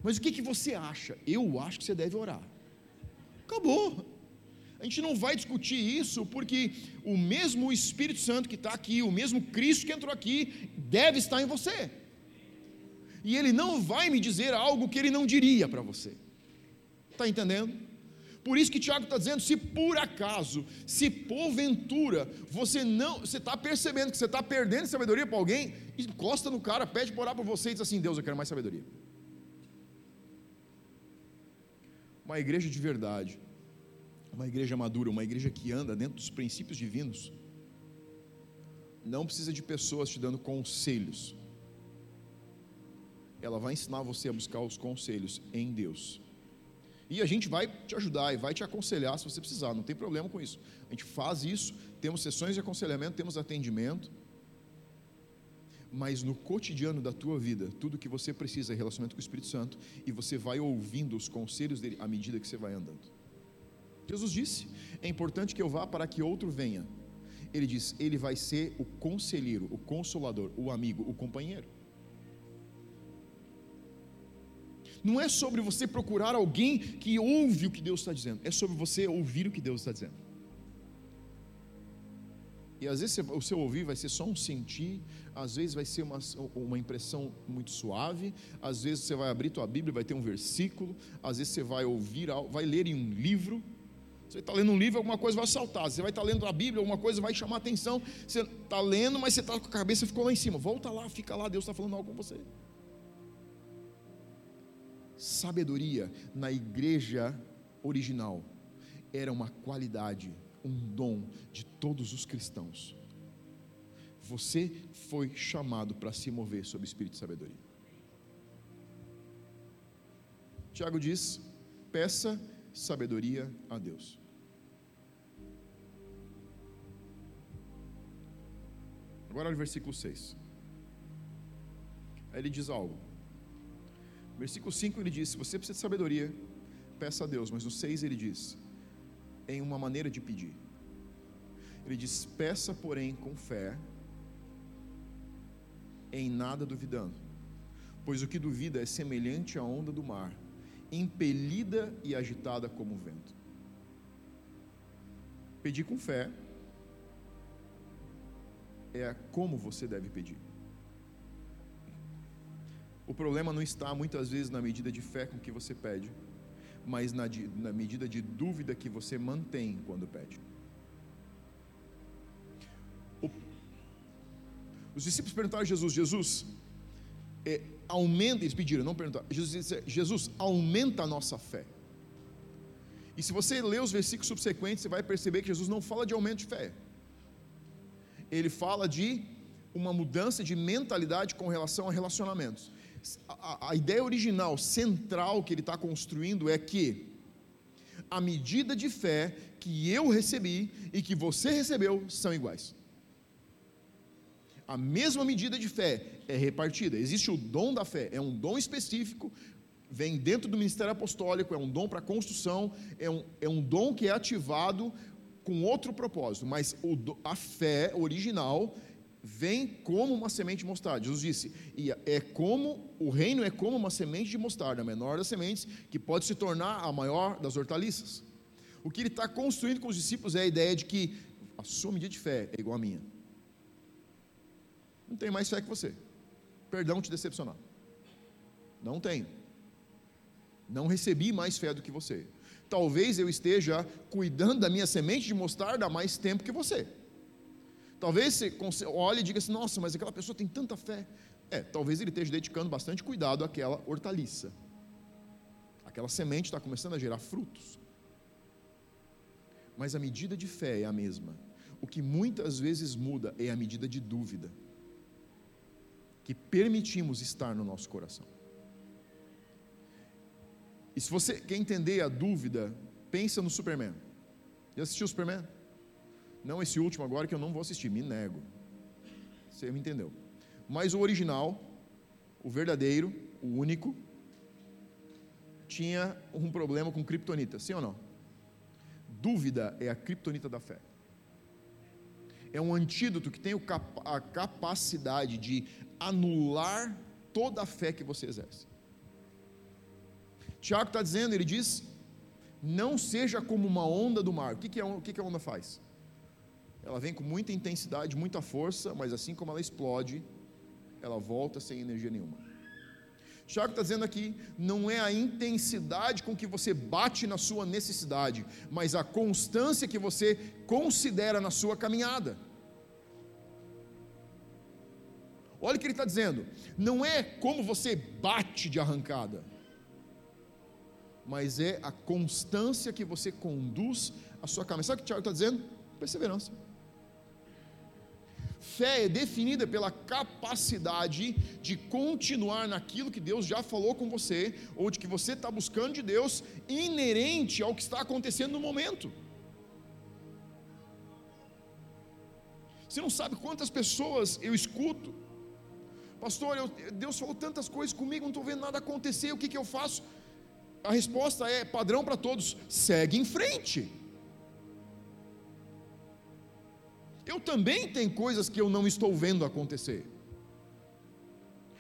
Mas o que, que você acha? Eu acho que você deve orar. Acabou. A gente não vai discutir isso porque o mesmo Espírito Santo que está aqui, o mesmo Cristo que entrou aqui, deve estar em você e ele não vai me dizer algo que ele não diria para você. Está entendendo? Por isso que Tiago está dizendo: se por acaso, se porventura, você não, você está percebendo que você está perdendo sabedoria para alguém, encosta no cara, pede para orar por você e diz assim: Deus, eu quero mais sabedoria. Uma igreja de verdade, uma igreja madura, uma igreja que anda dentro dos princípios divinos, não precisa de pessoas te dando conselhos, ela vai ensinar você a buscar os conselhos em Deus. E a gente vai te ajudar e vai te aconselhar se você precisar, não tem problema com isso. A gente faz isso, temos sessões de aconselhamento, temos atendimento. Mas no cotidiano da tua vida, tudo que você precisa é relacionamento com o Espírito Santo e você vai ouvindo os conselhos dele à medida que você vai andando. Jesus disse: É importante que eu vá para que outro venha. Ele diz: Ele vai ser o conselheiro, o consolador, o amigo, o companheiro. Não é sobre você procurar alguém que ouve o que Deus está dizendo, é sobre você ouvir o que Deus está dizendo. E às vezes o seu ouvir vai ser só um sentir, às vezes vai ser uma, uma impressão muito suave, às vezes você vai abrir tua Bíblia, vai ter um versículo, às vezes você vai ouvir, vai ler em um livro. Você está lendo um livro, alguma coisa vai saltar. Você vai estar lendo a Bíblia, alguma coisa vai chamar atenção. Você está lendo, mas você está com a cabeça ficou lá em cima. Volta lá, fica lá, Deus está falando algo com você sabedoria na igreja original era uma qualidade, um dom de todos os cristãos. Você foi chamado para se mover sob o espírito de sabedoria. Tiago diz: peça sabedoria a Deus. Agora no versículo 6. Aí ele diz algo. Versículo 5 ele diz: Se você precisa de sabedoria, peça a Deus. Mas no 6 ele diz: Em uma maneira de pedir. Ele diz: Peça, porém, com fé, em nada duvidando. Pois o que duvida é semelhante à onda do mar, impelida e agitada como o vento. Pedir com fé é como você deve pedir. O problema não está muitas vezes na medida de fé com que você pede, mas na, na medida de dúvida que você mantém quando pede. O, os discípulos perguntaram a Jesus: Jesus, é, aumenta, eles pediram, não perguntaram. Jesus disse: Jesus, aumenta a nossa fé. E se você ler os versículos subsequentes, você vai perceber que Jesus não fala de aumento de fé. Ele fala de uma mudança de mentalidade com relação a relacionamentos a, a ideia original, central que ele está construindo é que a medida de fé que eu recebi e que você recebeu são iguais. A mesma medida de fé é repartida. Existe o dom da fé, é um dom específico, vem dentro do ministério apostólico, é um dom para construção, é um, é um dom que é ativado com outro propósito, mas o, a fé original vem como uma semente de mostarda. Jesus disse: e é como o reino é como uma semente de mostarda, a menor das sementes, que pode se tornar a maior das hortaliças. O que ele está construindo com os discípulos é a ideia de que a sua medida de fé é igual à minha. Não tenho mais fé que você. Perdão te decepcionar. Não tenho. Não recebi mais fé do que você. Talvez eu esteja cuidando da minha semente de mostarda há mais tempo que você. Talvez você olhe e diga assim: nossa, mas aquela pessoa tem tanta fé. É, talvez ele esteja dedicando bastante cuidado àquela hortaliça. Aquela semente está começando a gerar frutos. Mas a medida de fé é a mesma. O que muitas vezes muda é a medida de dúvida que permitimos estar no nosso coração. E se você quer entender a dúvida, pensa no Superman. Já assistiu o Superman? Não esse último agora que eu não vou assistir, me nego. Você me entendeu. Mas o original, o verdadeiro, o único, tinha um problema com criptonita, sim ou não? Dúvida é a criptonita da fé. É um antídoto que tem a capacidade de anular toda a fé que você exerce. Tiago está dizendo, ele diz: não seja como uma onda do mar. O que, que, é, o que, que a onda faz? Ela vem com muita intensidade, muita força, mas assim como ela explode, ela volta sem energia nenhuma. Tiago está dizendo aqui: não é a intensidade com que você bate na sua necessidade, mas a constância que você considera na sua caminhada. Olha o que ele está dizendo: não é como você bate de arrancada, mas é a constância que você conduz a sua caminhada. Sabe o que o Tiago está dizendo? Perseverança. Fé é definida pela capacidade de continuar naquilo que Deus já falou com você, ou de que você está buscando de Deus, inerente ao que está acontecendo no momento. Você não sabe quantas pessoas eu escuto, pastor, eu, Deus falou tantas coisas comigo, não estou vendo nada acontecer, o que, que eu faço? A resposta é padrão para todos: segue em frente. Eu também tenho coisas que eu não estou vendo acontecer.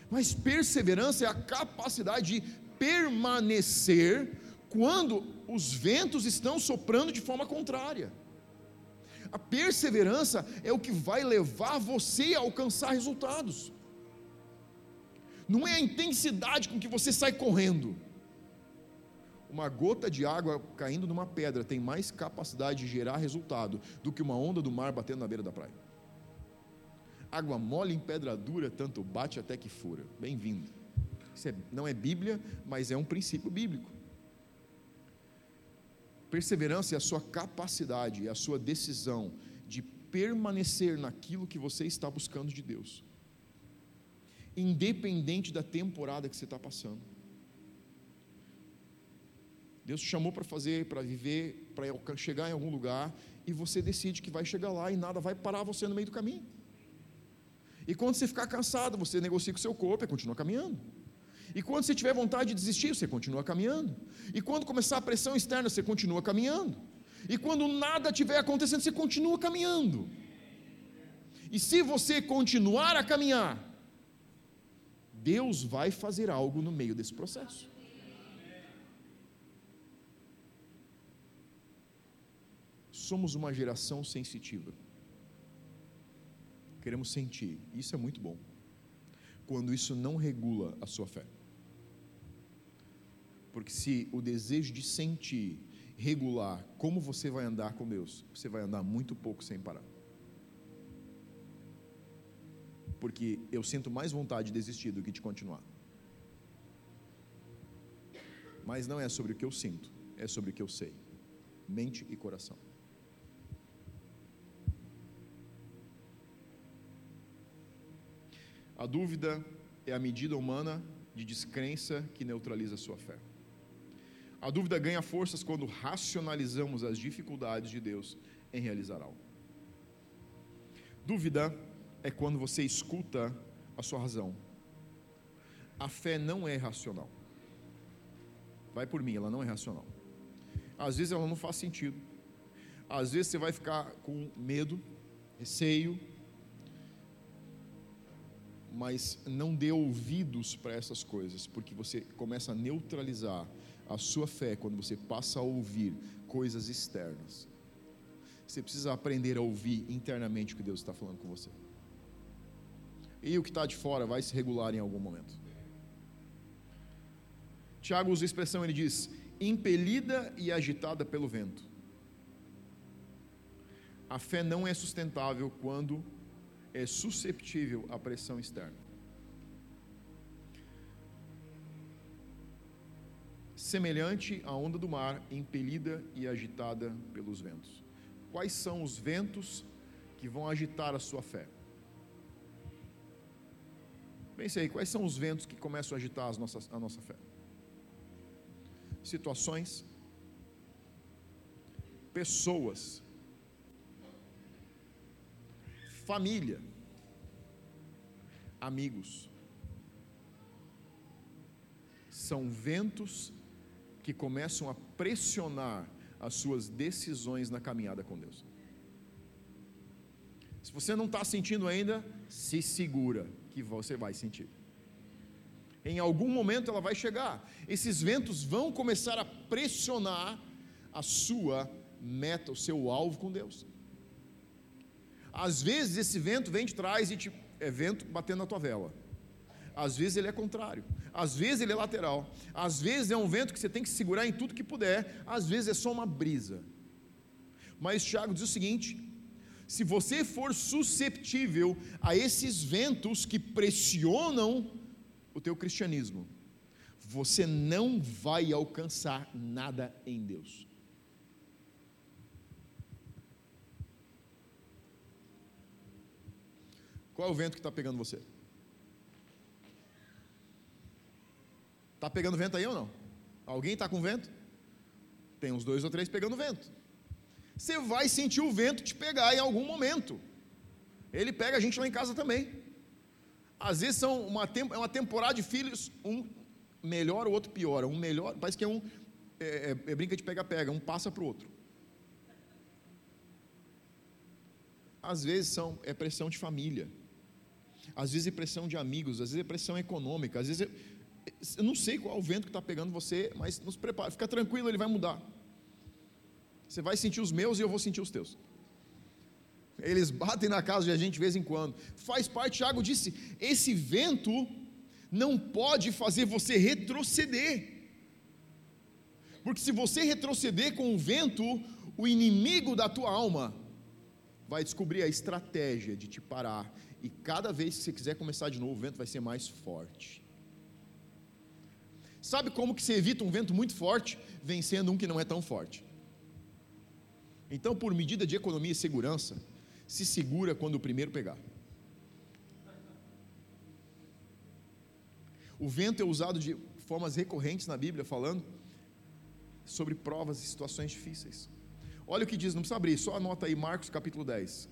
Mas perseverança é a capacidade de permanecer quando os ventos estão soprando de forma contrária. A perseverança é o que vai levar você a alcançar resultados. Não é a intensidade com que você sai correndo. Uma gota de água caindo numa pedra tem mais capacidade de gerar resultado do que uma onda do mar batendo na beira da praia. Água mole em pedra dura, tanto bate até que fura. Bem-vindo. Isso é, não é Bíblia, mas é um princípio bíblico. Perseverança é a sua capacidade, é a sua decisão de permanecer naquilo que você está buscando de Deus, independente da temporada que você está passando. Deus te chamou para fazer, para viver, para chegar em algum lugar, e você decide que vai chegar lá e nada vai parar você no meio do caminho. E quando você ficar cansado, você negocia com o seu corpo e continua caminhando. E quando você tiver vontade de desistir, você continua caminhando. E quando começar a pressão externa, você continua caminhando. E quando nada estiver acontecendo, você continua caminhando. E se você continuar a caminhar, Deus vai fazer algo no meio desse processo. Somos uma geração sensitiva. Queremos sentir, isso é muito bom. Quando isso não regula a sua fé. Porque se o desejo de sentir regular como você vai andar com Deus, você vai andar muito pouco sem parar. Porque eu sinto mais vontade de desistir do que de continuar. Mas não é sobre o que eu sinto, é sobre o que eu sei. Mente e coração. A dúvida é a medida humana de descrença que neutraliza a sua fé. A dúvida ganha forças quando racionalizamos as dificuldades de Deus em realizar algo. Dúvida é quando você escuta a sua razão. A fé não é racional. Vai por mim, ela não é racional. Às vezes ela não faz sentido. Às vezes você vai ficar com medo, receio, mas não dê ouvidos para essas coisas, porque você começa a neutralizar a sua fé quando você passa a ouvir coisas externas. Você precisa aprender a ouvir internamente o que Deus está falando com você. E o que está de fora vai se regular em algum momento. Tiago usa a expressão, ele diz: impelida e agitada pelo vento. A fé não é sustentável quando é susceptível à pressão externa. Semelhante à onda do mar, impelida e agitada pelos ventos. Quais são os ventos que vão agitar a sua fé? Pense aí, quais são os ventos que começam a agitar as nossas, a nossa fé? Situações, pessoas, família, amigos. São ventos que começam a pressionar as suas decisões na caminhada com Deus. Se você não está sentindo ainda, se segura, que você vai sentir. Em algum momento ela vai chegar. Esses ventos vão começar a pressionar a sua meta, o seu alvo com Deus. Às vezes esse vento vem de trás e te, é vento batendo na tua vela. Às vezes ele é contrário. Às vezes ele é lateral. Às vezes é um vento que você tem que segurar em tudo que puder. Às vezes é só uma brisa. Mas Tiago diz o seguinte: se você for susceptível a esses ventos que pressionam o teu cristianismo, você não vai alcançar nada em Deus. Qual é o vento que está pegando você? Está pegando vento aí ou não? Alguém está com vento? Tem uns dois ou três pegando vento. Você vai sentir o vento te pegar em algum momento. Ele pega a gente lá em casa também. Às vezes são uma, é uma temporada de filhos, um melhor, o outro piora. Um melhor, parece que é um é, é, é brinca de pega-pega, um passa para o outro. Às vezes são é pressão de família às vezes é pressão de amigos, às vezes é pressão econômica, às vezes é... eu não sei qual é o vento que está pegando você, mas nos prepara, fica tranquilo, ele vai mudar. Você vai sentir os meus e eu vou sentir os teus. Eles batem na casa de a gente de vez em quando. Faz parte, Tiago disse: esse vento não pode fazer você retroceder. Porque se você retroceder com o vento, o inimigo da tua alma vai descobrir a estratégia de te parar e cada vez que você quiser começar de novo, o vento vai ser mais forte. Sabe como que você evita um vento muito forte vencendo um que não é tão forte? Então, por medida de economia e segurança, se segura quando o primeiro pegar. O vento é usado de formas recorrentes na Bíblia, falando sobre provas e situações difíceis. Olha o que diz, não precisa abrir, só anota aí Marcos capítulo 10.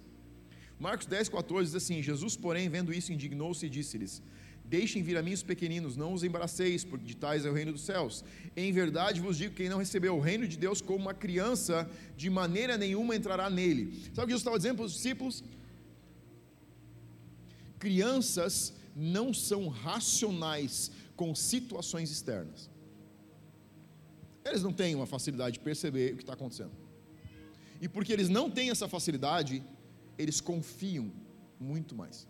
Marcos 10, 14 diz assim: Jesus, porém, vendo isso, indignou-se e disse-lhes: Deixem vir a mim os pequeninos, não os embaraceis, porque de tais é o reino dos céus. Em verdade vos digo: quem não recebeu o reino de Deus como uma criança, de maneira nenhuma entrará nele. Sabe o que Jesus estava dizendo para os discípulos? Crianças não são racionais com situações externas. Eles não têm uma facilidade de perceber o que está acontecendo. E porque eles não têm essa facilidade, eles confiam muito mais.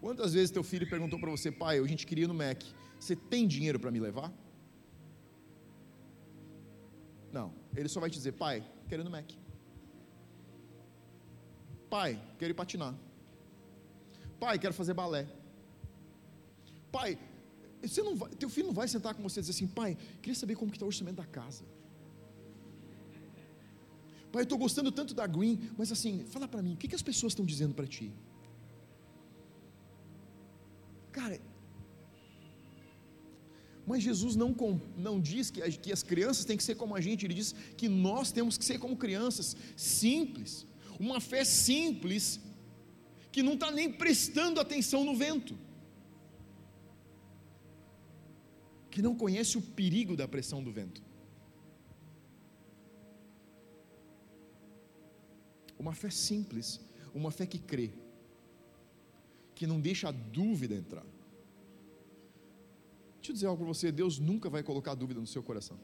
Quantas vezes teu filho perguntou para você, pai, a gente queria ir no Mac, você tem dinheiro para me levar? Não, ele só vai te dizer, pai, quero ir no Mac. Pai, quero ir patinar. Pai, quero fazer balé. Pai, você não vai, teu filho não vai sentar com você e dizer assim, pai, queria saber como que está o orçamento da casa. Pai, eu estou gostando tanto da Green, mas assim, fala para mim, o que, que as pessoas estão dizendo para ti? Cara, mas Jesus não, não diz que, que as crianças têm que ser como a gente, ele diz que nós temos que ser como crianças, simples, uma fé simples, que não está nem prestando atenção no vento, que não conhece o perigo da pressão do vento. Uma fé simples, uma fé que crê. que não deixa a dúvida entrar. Deixa eu dizer algo para você: Deus nunca vai colocar dúvida no seu coração.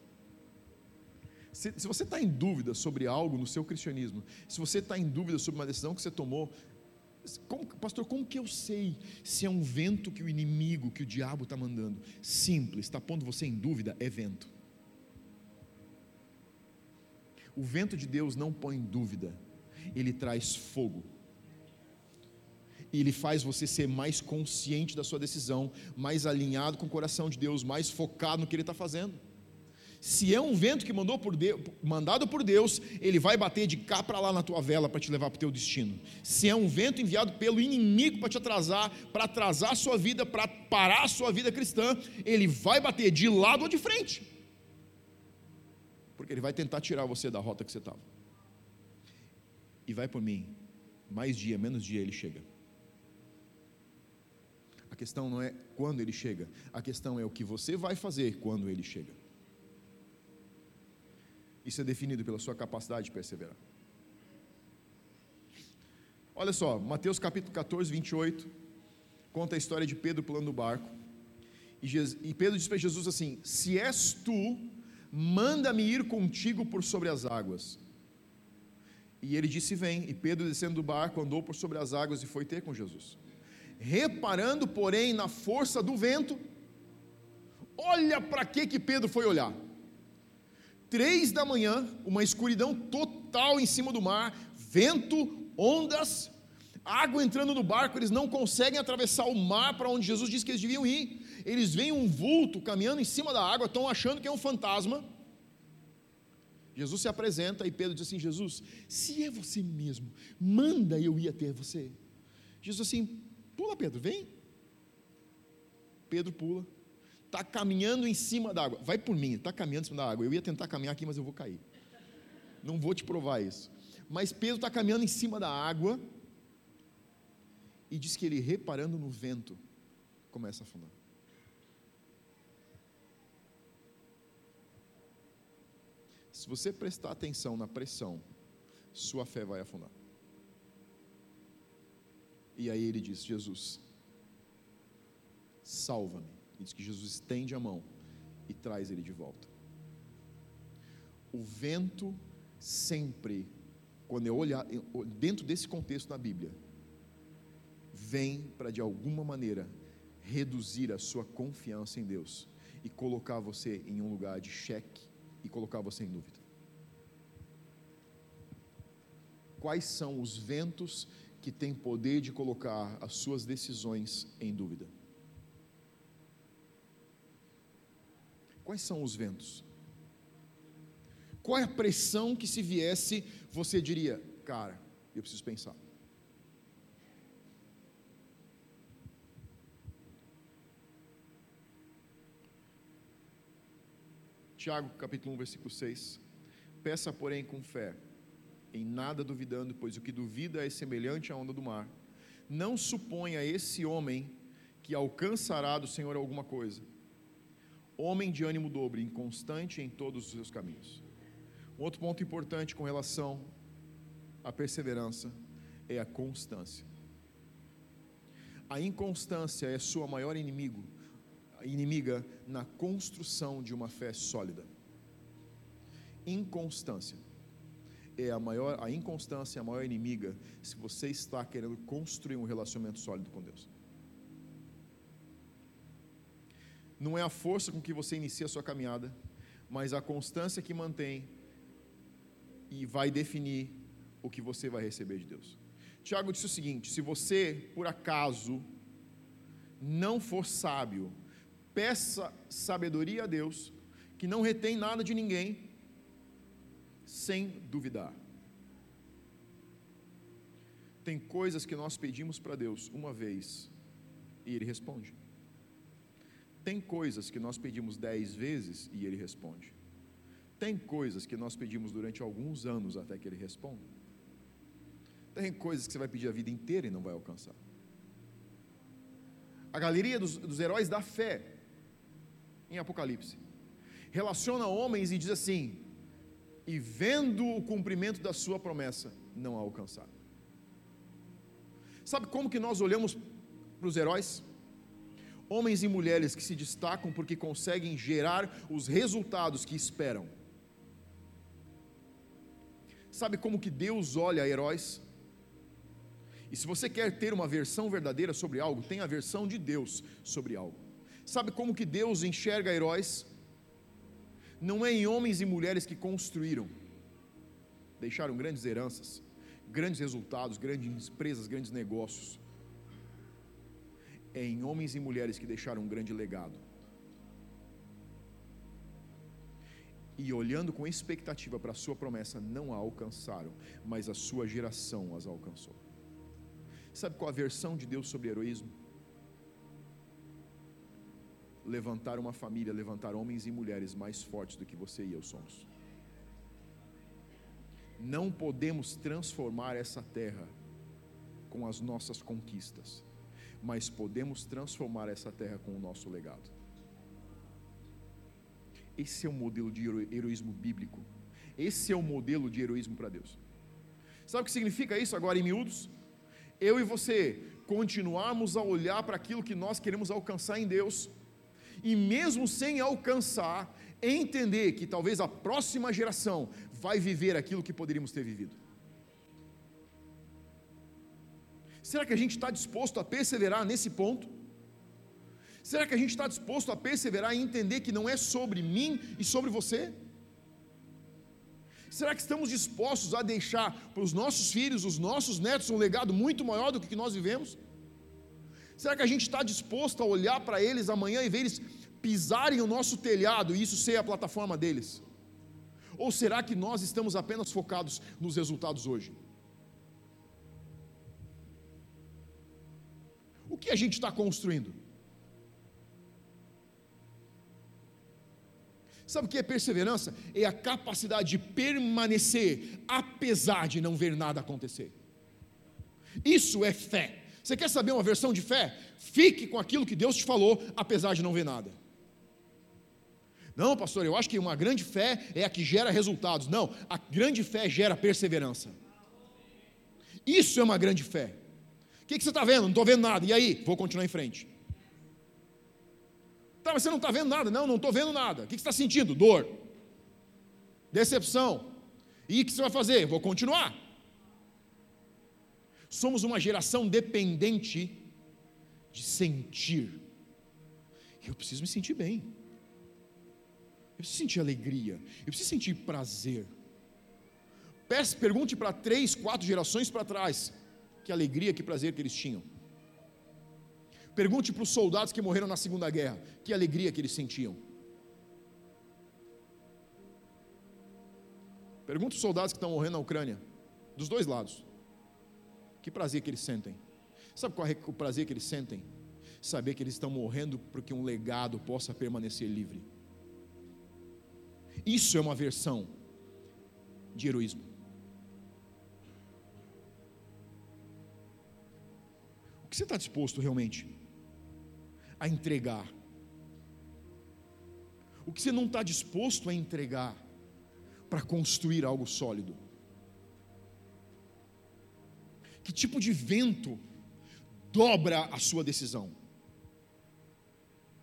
Se, se você está em dúvida sobre algo no seu cristianismo, se você está em dúvida sobre uma decisão que você tomou, como, pastor, como que eu sei se é um vento que o inimigo, que o diabo está mandando? Simples, está pondo você em dúvida, é vento. O vento de Deus não põe dúvida, ele traz fogo. E ele faz você ser mais consciente da sua decisão, mais alinhado com o coração de Deus, mais focado no que ele está fazendo. Se é um vento que mandou por Deus, mandado por Deus, ele vai bater de cá para lá na tua vela para te levar para o teu destino. Se é um vento enviado pelo inimigo para te atrasar, para atrasar a sua vida, para parar a sua vida cristã, ele vai bater de lado ou de frente. Porque ele vai tentar tirar você da rota que você estava. E vai por mim, mais dia, menos dia ele chega. A questão não é quando ele chega, a questão é o que você vai fazer quando ele chega. Isso é definido pela sua capacidade de perseverar. Olha só, Mateus capítulo 14, 28, conta a história de Pedro pulando o barco. E Pedro diz para Jesus assim: Se és tu, manda-me ir contigo por sobre as águas. E ele disse: Vem. E Pedro, descendo do barco, andou por sobre as águas e foi ter com Jesus. Reparando, porém, na força do vento, olha para que que Pedro foi olhar três da manhã, uma escuridão total em cima do mar, vento, ondas, água entrando no barco, eles não conseguem atravessar o mar para onde Jesus disse que eles deviam ir. Eles veem um vulto caminhando em cima da água, estão achando que é um fantasma. Jesus se apresenta e Pedro diz assim: Jesus, se é você mesmo, manda eu ir até você. Jesus assim: pula, Pedro, vem. Pedro pula está caminhando em cima da água. Vai por mim, está caminhando em cima da água. Eu ia tentar caminhar aqui, mas eu vou cair. Não vou te provar isso. Mas Pedro está caminhando em cima da água e diz que ele, reparando no vento, começa a afundar. Se você prestar atenção na pressão, sua fé vai afundar. E aí ele diz: Jesus, salva-me. E diz que Jesus estende a mão e traz ele de volta. O vento sempre, quando eu olhar dentro desse contexto da Bíblia, vem para de alguma maneira reduzir a sua confiança em Deus e colocar você em um lugar de cheque e colocar você em dúvida. Quais são os ventos que têm poder de colocar as suas decisões em dúvida? Quais são os ventos? Qual é a pressão que se viesse, você diria, cara, eu preciso pensar. Tiago capítulo 1, versículo 6. Peça, porém, com fé, em nada duvidando, pois o que duvida é semelhante à onda do mar. Não suponha esse homem que alcançará do Senhor alguma coisa homem de ânimo dobre, inconstante em todos os seus caminhos. Um outro ponto importante com relação à perseverança é a constância. A inconstância é sua maior inimigo, inimiga na construção de uma fé sólida. Inconstância é a maior, a inconstância é a maior inimiga se você está querendo construir um relacionamento sólido com Deus. não é a força com que você inicia a sua caminhada, mas a constância que mantém e vai definir o que você vai receber de Deus. Tiago disse o seguinte: se você, por acaso, não for sábio, peça sabedoria a Deus, que não retém nada de ninguém, sem duvidar. Tem coisas que nós pedimos para Deus uma vez e Ele responde. Tem coisas que nós pedimos dez vezes e ele responde. Tem coisas que nós pedimos durante alguns anos até que ele responda. Tem coisas que você vai pedir a vida inteira e não vai alcançar. A galeria dos, dos heróis da fé, em Apocalipse, relaciona homens e diz assim: e vendo o cumprimento da sua promessa, não a alcançaram. Sabe como que nós olhamos para os heróis? Homens e mulheres que se destacam porque conseguem gerar os resultados que esperam. Sabe como que Deus olha heróis? E se você quer ter uma versão verdadeira sobre algo, tem a versão de Deus sobre algo. Sabe como que Deus enxerga heróis? Não é em homens e mulheres que construíram, deixaram grandes heranças, grandes resultados, grandes empresas, grandes negócios. É em homens e mulheres que deixaram um grande legado. E olhando com expectativa para a sua promessa, não a alcançaram, mas a sua geração as alcançou. Sabe qual a versão de Deus sobre heroísmo? Levantar uma família, levantar homens e mulheres mais fortes do que você e eu somos. Não podemos transformar essa terra com as nossas conquistas, mas podemos transformar essa terra com o nosso legado. Esse é o modelo de heroísmo bíblico. Esse é o modelo de heroísmo para Deus. Sabe o que significa isso agora em miúdos? Eu e você continuarmos a olhar para aquilo que nós queremos alcançar em Deus e mesmo sem alcançar, entender que talvez a próxima geração vai viver aquilo que poderíamos ter vivido. Será que a gente está disposto a perseverar nesse ponto? Será que a gente está disposto a perseverar e entender que não é sobre mim e sobre você? Será que estamos dispostos a deixar para os nossos filhos, os nossos netos, um legado muito maior do que nós vivemos? Será que a gente está disposto a olhar para eles amanhã e ver eles pisarem o nosso telhado e isso ser a plataforma deles? Ou será que nós estamos apenas focados nos resultados hoje? O que a gente está construindo? Sabe o que é perseverança? É a capacidade de permanecer, apesar de não ver nada acontecer. Isso é fé. Você quer saber uma versão de fé? Fique com aquilo que Deus te falou, apesar de não ver nada. Não, pastor, eu acho que uma grande fé é a que gera resultados. Não, a grande fé gera perseverança. Isso é uma grande fé. O que, que você está vendo? Não estou vendo nada. E aí? Vou continuar em frente. Tá, mas você não está vendo nada? Não, não estou vendo nada. O que, que você está sentindo? Dor, decepção. E o que você vai fazer? Vou continuar. Somos uma geração dependente de sentir. Eu preciso me sentir bem. Eu preciso sentir alegria. Eu preciso sentir prazer. Pergunte para três, quatro gerações para trás que alegria, que prazer que eles tinham. Pergunte para os soldados que morreram na Segunda Guerra que alegria que eles sentiam. Pergunte os soldados que estão morrendo na Ucrânia, dos dois lados. Que prazer que eles sentem. Sabe qual é o prazer que eles sentem? Saber que eles estão morrendo porque um legado possa permanecer livre. Isso é uma versão de heroísmo. O que você está disposto realmente a entregar? O que você não está disposto a entregar para construir algo sólido? Que tipo de vento dobra a sua decisão?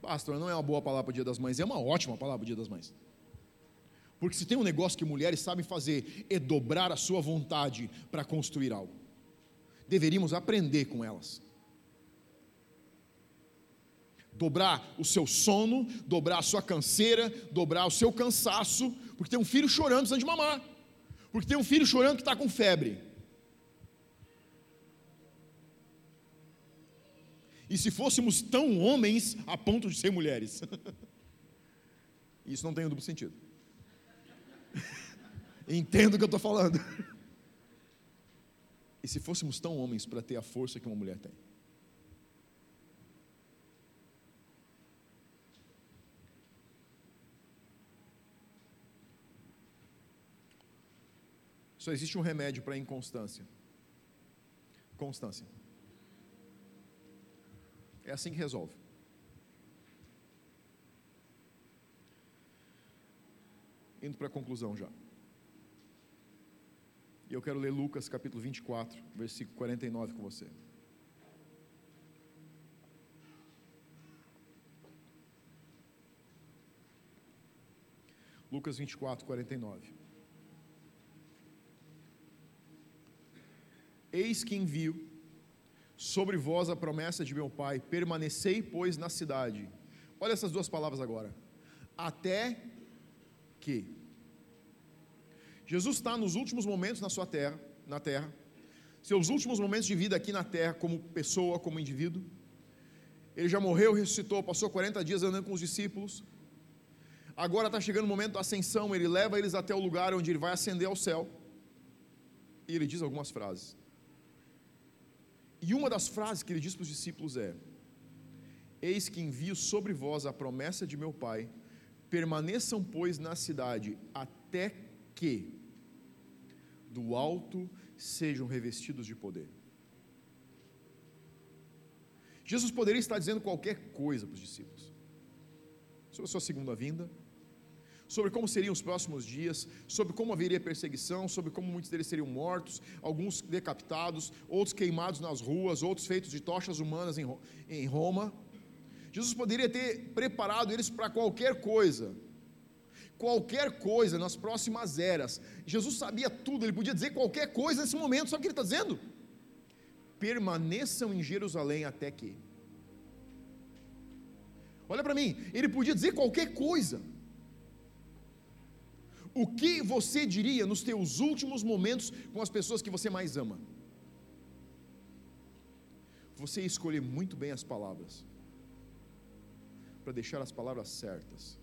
Pastor, não é uma boa palavra para o Dia das Mães, é uma ótima palavra para o Dia das Mães. Porque se tem um negócio que mulheres sabem fazer, é dobrar a sua vontade para construir algo. Deveríamos aprender com elas. Dobrar o seu sono, dobrar a sua canseira, dobrar o seu cansaço, porque tem um filho chorando precisando de mamar, porque tem um filho chorando que está com febre. E se fôssemos tão homens a ponto de ser mulheres? [laughs] Isso não tem um duplo sentido. [laughs] Entendo o que eu estou falando. E se fôssemos tão homens para ter a força que uma mulher tem? Só existe um remédio para a inconstância: constância. É assim que resolve. Indo para a conclusão já. E eu quero ler Lucas capítulo 24, versículo 49 com você. Lucas 24, 49. Eis que envio sobre vós a promessa de meu Pai, permanecei, pois, na cidade. Olha essas duas palavras agora. Até que. Jesus está nos últimos momentos na sua terra, na terra, seus últimos momentos de vida aqui na terra, como pessoa, como indivíduo. Ele já morreu, ressuscitou, passou 40 dias andando com os discípulos. Agora está chegando o momento da ascensão, ele leva eles até o lugar onde ele vai ascender ao céu. E ele diz algumas frases. E uma das frases que ele diz para os discípulos é: Eis que envio sobre vós a promessa de meu Pai, permaneçam, pois, na cidade, até que do alto sejam revestidos de poder. Jesus poderia estar dizendo qualquer coisa para os discípulos sobre a sua segunda vinda, sobre como seriam os próximos dias, sobre como haveria perseguição, sobre como muitos deles seriam mortos, alguns decapitados, outros queimados nas ruas, outros feitos de tochas humanas em Roma. Jesus poderia ter preparado eles para qualquer coisa, qualquer coisa nas próximas eras. Jesus sabia tudo, ele podia dizer qualquer coisa nesse momento, sabe o que ele está dizendo? Permaneçam em Jerusalém até que. Olha para mim, ele podia dizer qualquer coisa. O que você diria nos teus últimos momentos com as pessoas que você mais ama? Você escolher muito bem as palavras, para deixar as palavras certas.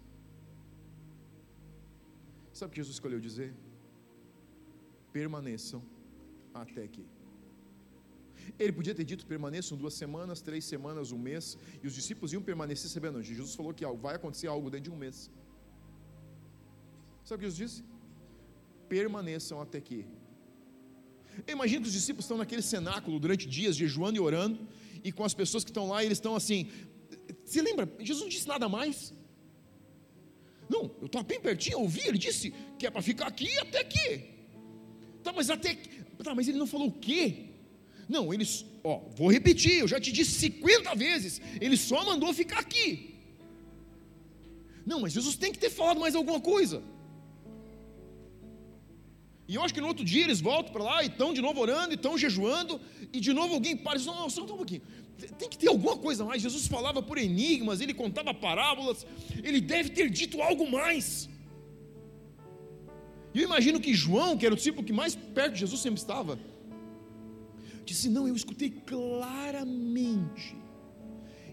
Sabe o que Jesus escolheu dizer? Permaneçam até aqui. Ele podia ter dito: permaneçam duas semanas, três semanas, um mês, e os discípulos iam permanecer sabendo. Jesus falou que vai acontecer algo dentro de um mês. Sabe o que Jesus disse? Permaneçam até aqui. Imagina que os discípulos estão naquele cenáculo durante dias, jejuando e orando, e com as pessoas que estão lá, eles estão assim. Você lembra? Jesus não disse nada mais. Não, eu estava bem pertinho, eu ouvi, ele disse que é para ficar aqui até aqui. Tá, mas até. Tá, mas ele não falou o quê? Não, eles. Ó, vou repetir, eu já te disse 50 vezes. Ele só mandou ficar aqui. Não, mas Jesus tem que ter falado mais alguma coisa. E eu acho que no outro dia eles voltam para lá e estão de novo orando, e estão jejuando, e de novo alguém para e diz: Não, só um pouquinho. Tem que ter alguma coisa mais. Jesus falava por enigmas, ele contava parábolas, ele deve ter dito algo mais. E eu imagino que João, que era o discípulo que mais perto de Jesus sempre estava, disse: Não, eu escutei claramente.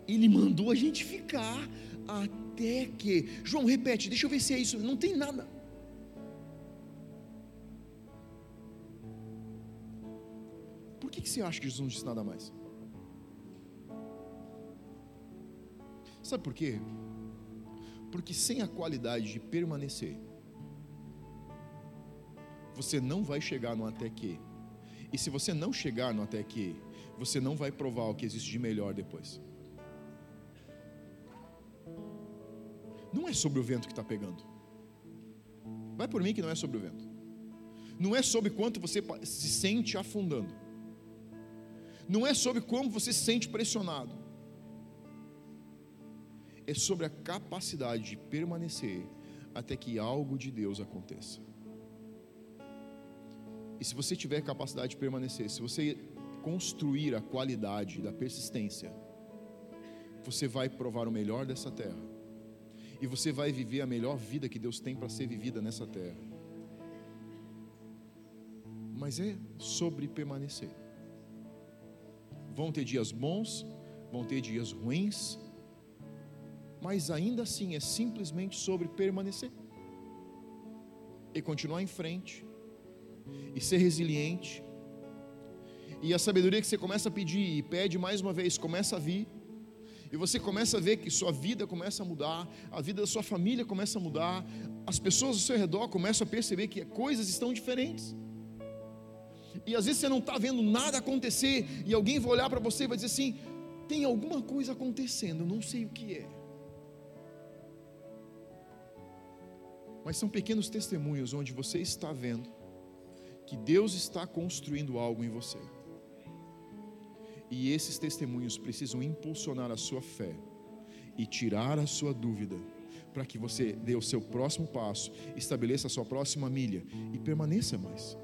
Ele mandou a gente ficar até que. João, repete, deixa eu ver se é isso. Não tem nada. Que, que você acha que Jesus não disse nada mais? Sabe por quê? Porque sem a qualidade de permanecer, você não vai chegar no até que. E se você não chegar no até que, você não vai provar o que existe de melhor depois. Não é sobre o vento que está pegando. Vai por mim que não é sobre o vento. Não é sobre quanto você se sente afundando não é sobre como você se sente pressionado, é sobre a capacidade de permanecer até que algo de Deus aconteça. E se você tiver capacidade de permanecer, se você construir a qualidade da persistência, você vai provar o melhor dessa terra. E você vai viver a melhor vida que Deus tem para ser vivida nessa terra. Mas é sobre permanecer. Vão ter dias bons, vão ter dias ruins, mas ainda assim é simplesmente sobre permanecer e continuar em frente e ser resiliente. E a sabedoria que você começa a pedir e pede mais uma vez, começa a vir. E você começa a ver que sua vida começa a mudar, a vida da sua família começa a mudar, as pessoas ao seu redor começam a perceber que coisas estão diferentes. E às vezes você não está vendo nada acontecer, e alguém vai olhar para você e vai dizer assim: tem alguma coisa acontecendo, não sei o que é. Mas são pequenos testemunhos onde você está vendo que Deus está construindo algo em você. E esses testemunhos precisam impulsionar a sua fé e tirar a sua dúvida, para que você dê o seu próximo passo, estabeleça a sua próxima milha e permaneça mais.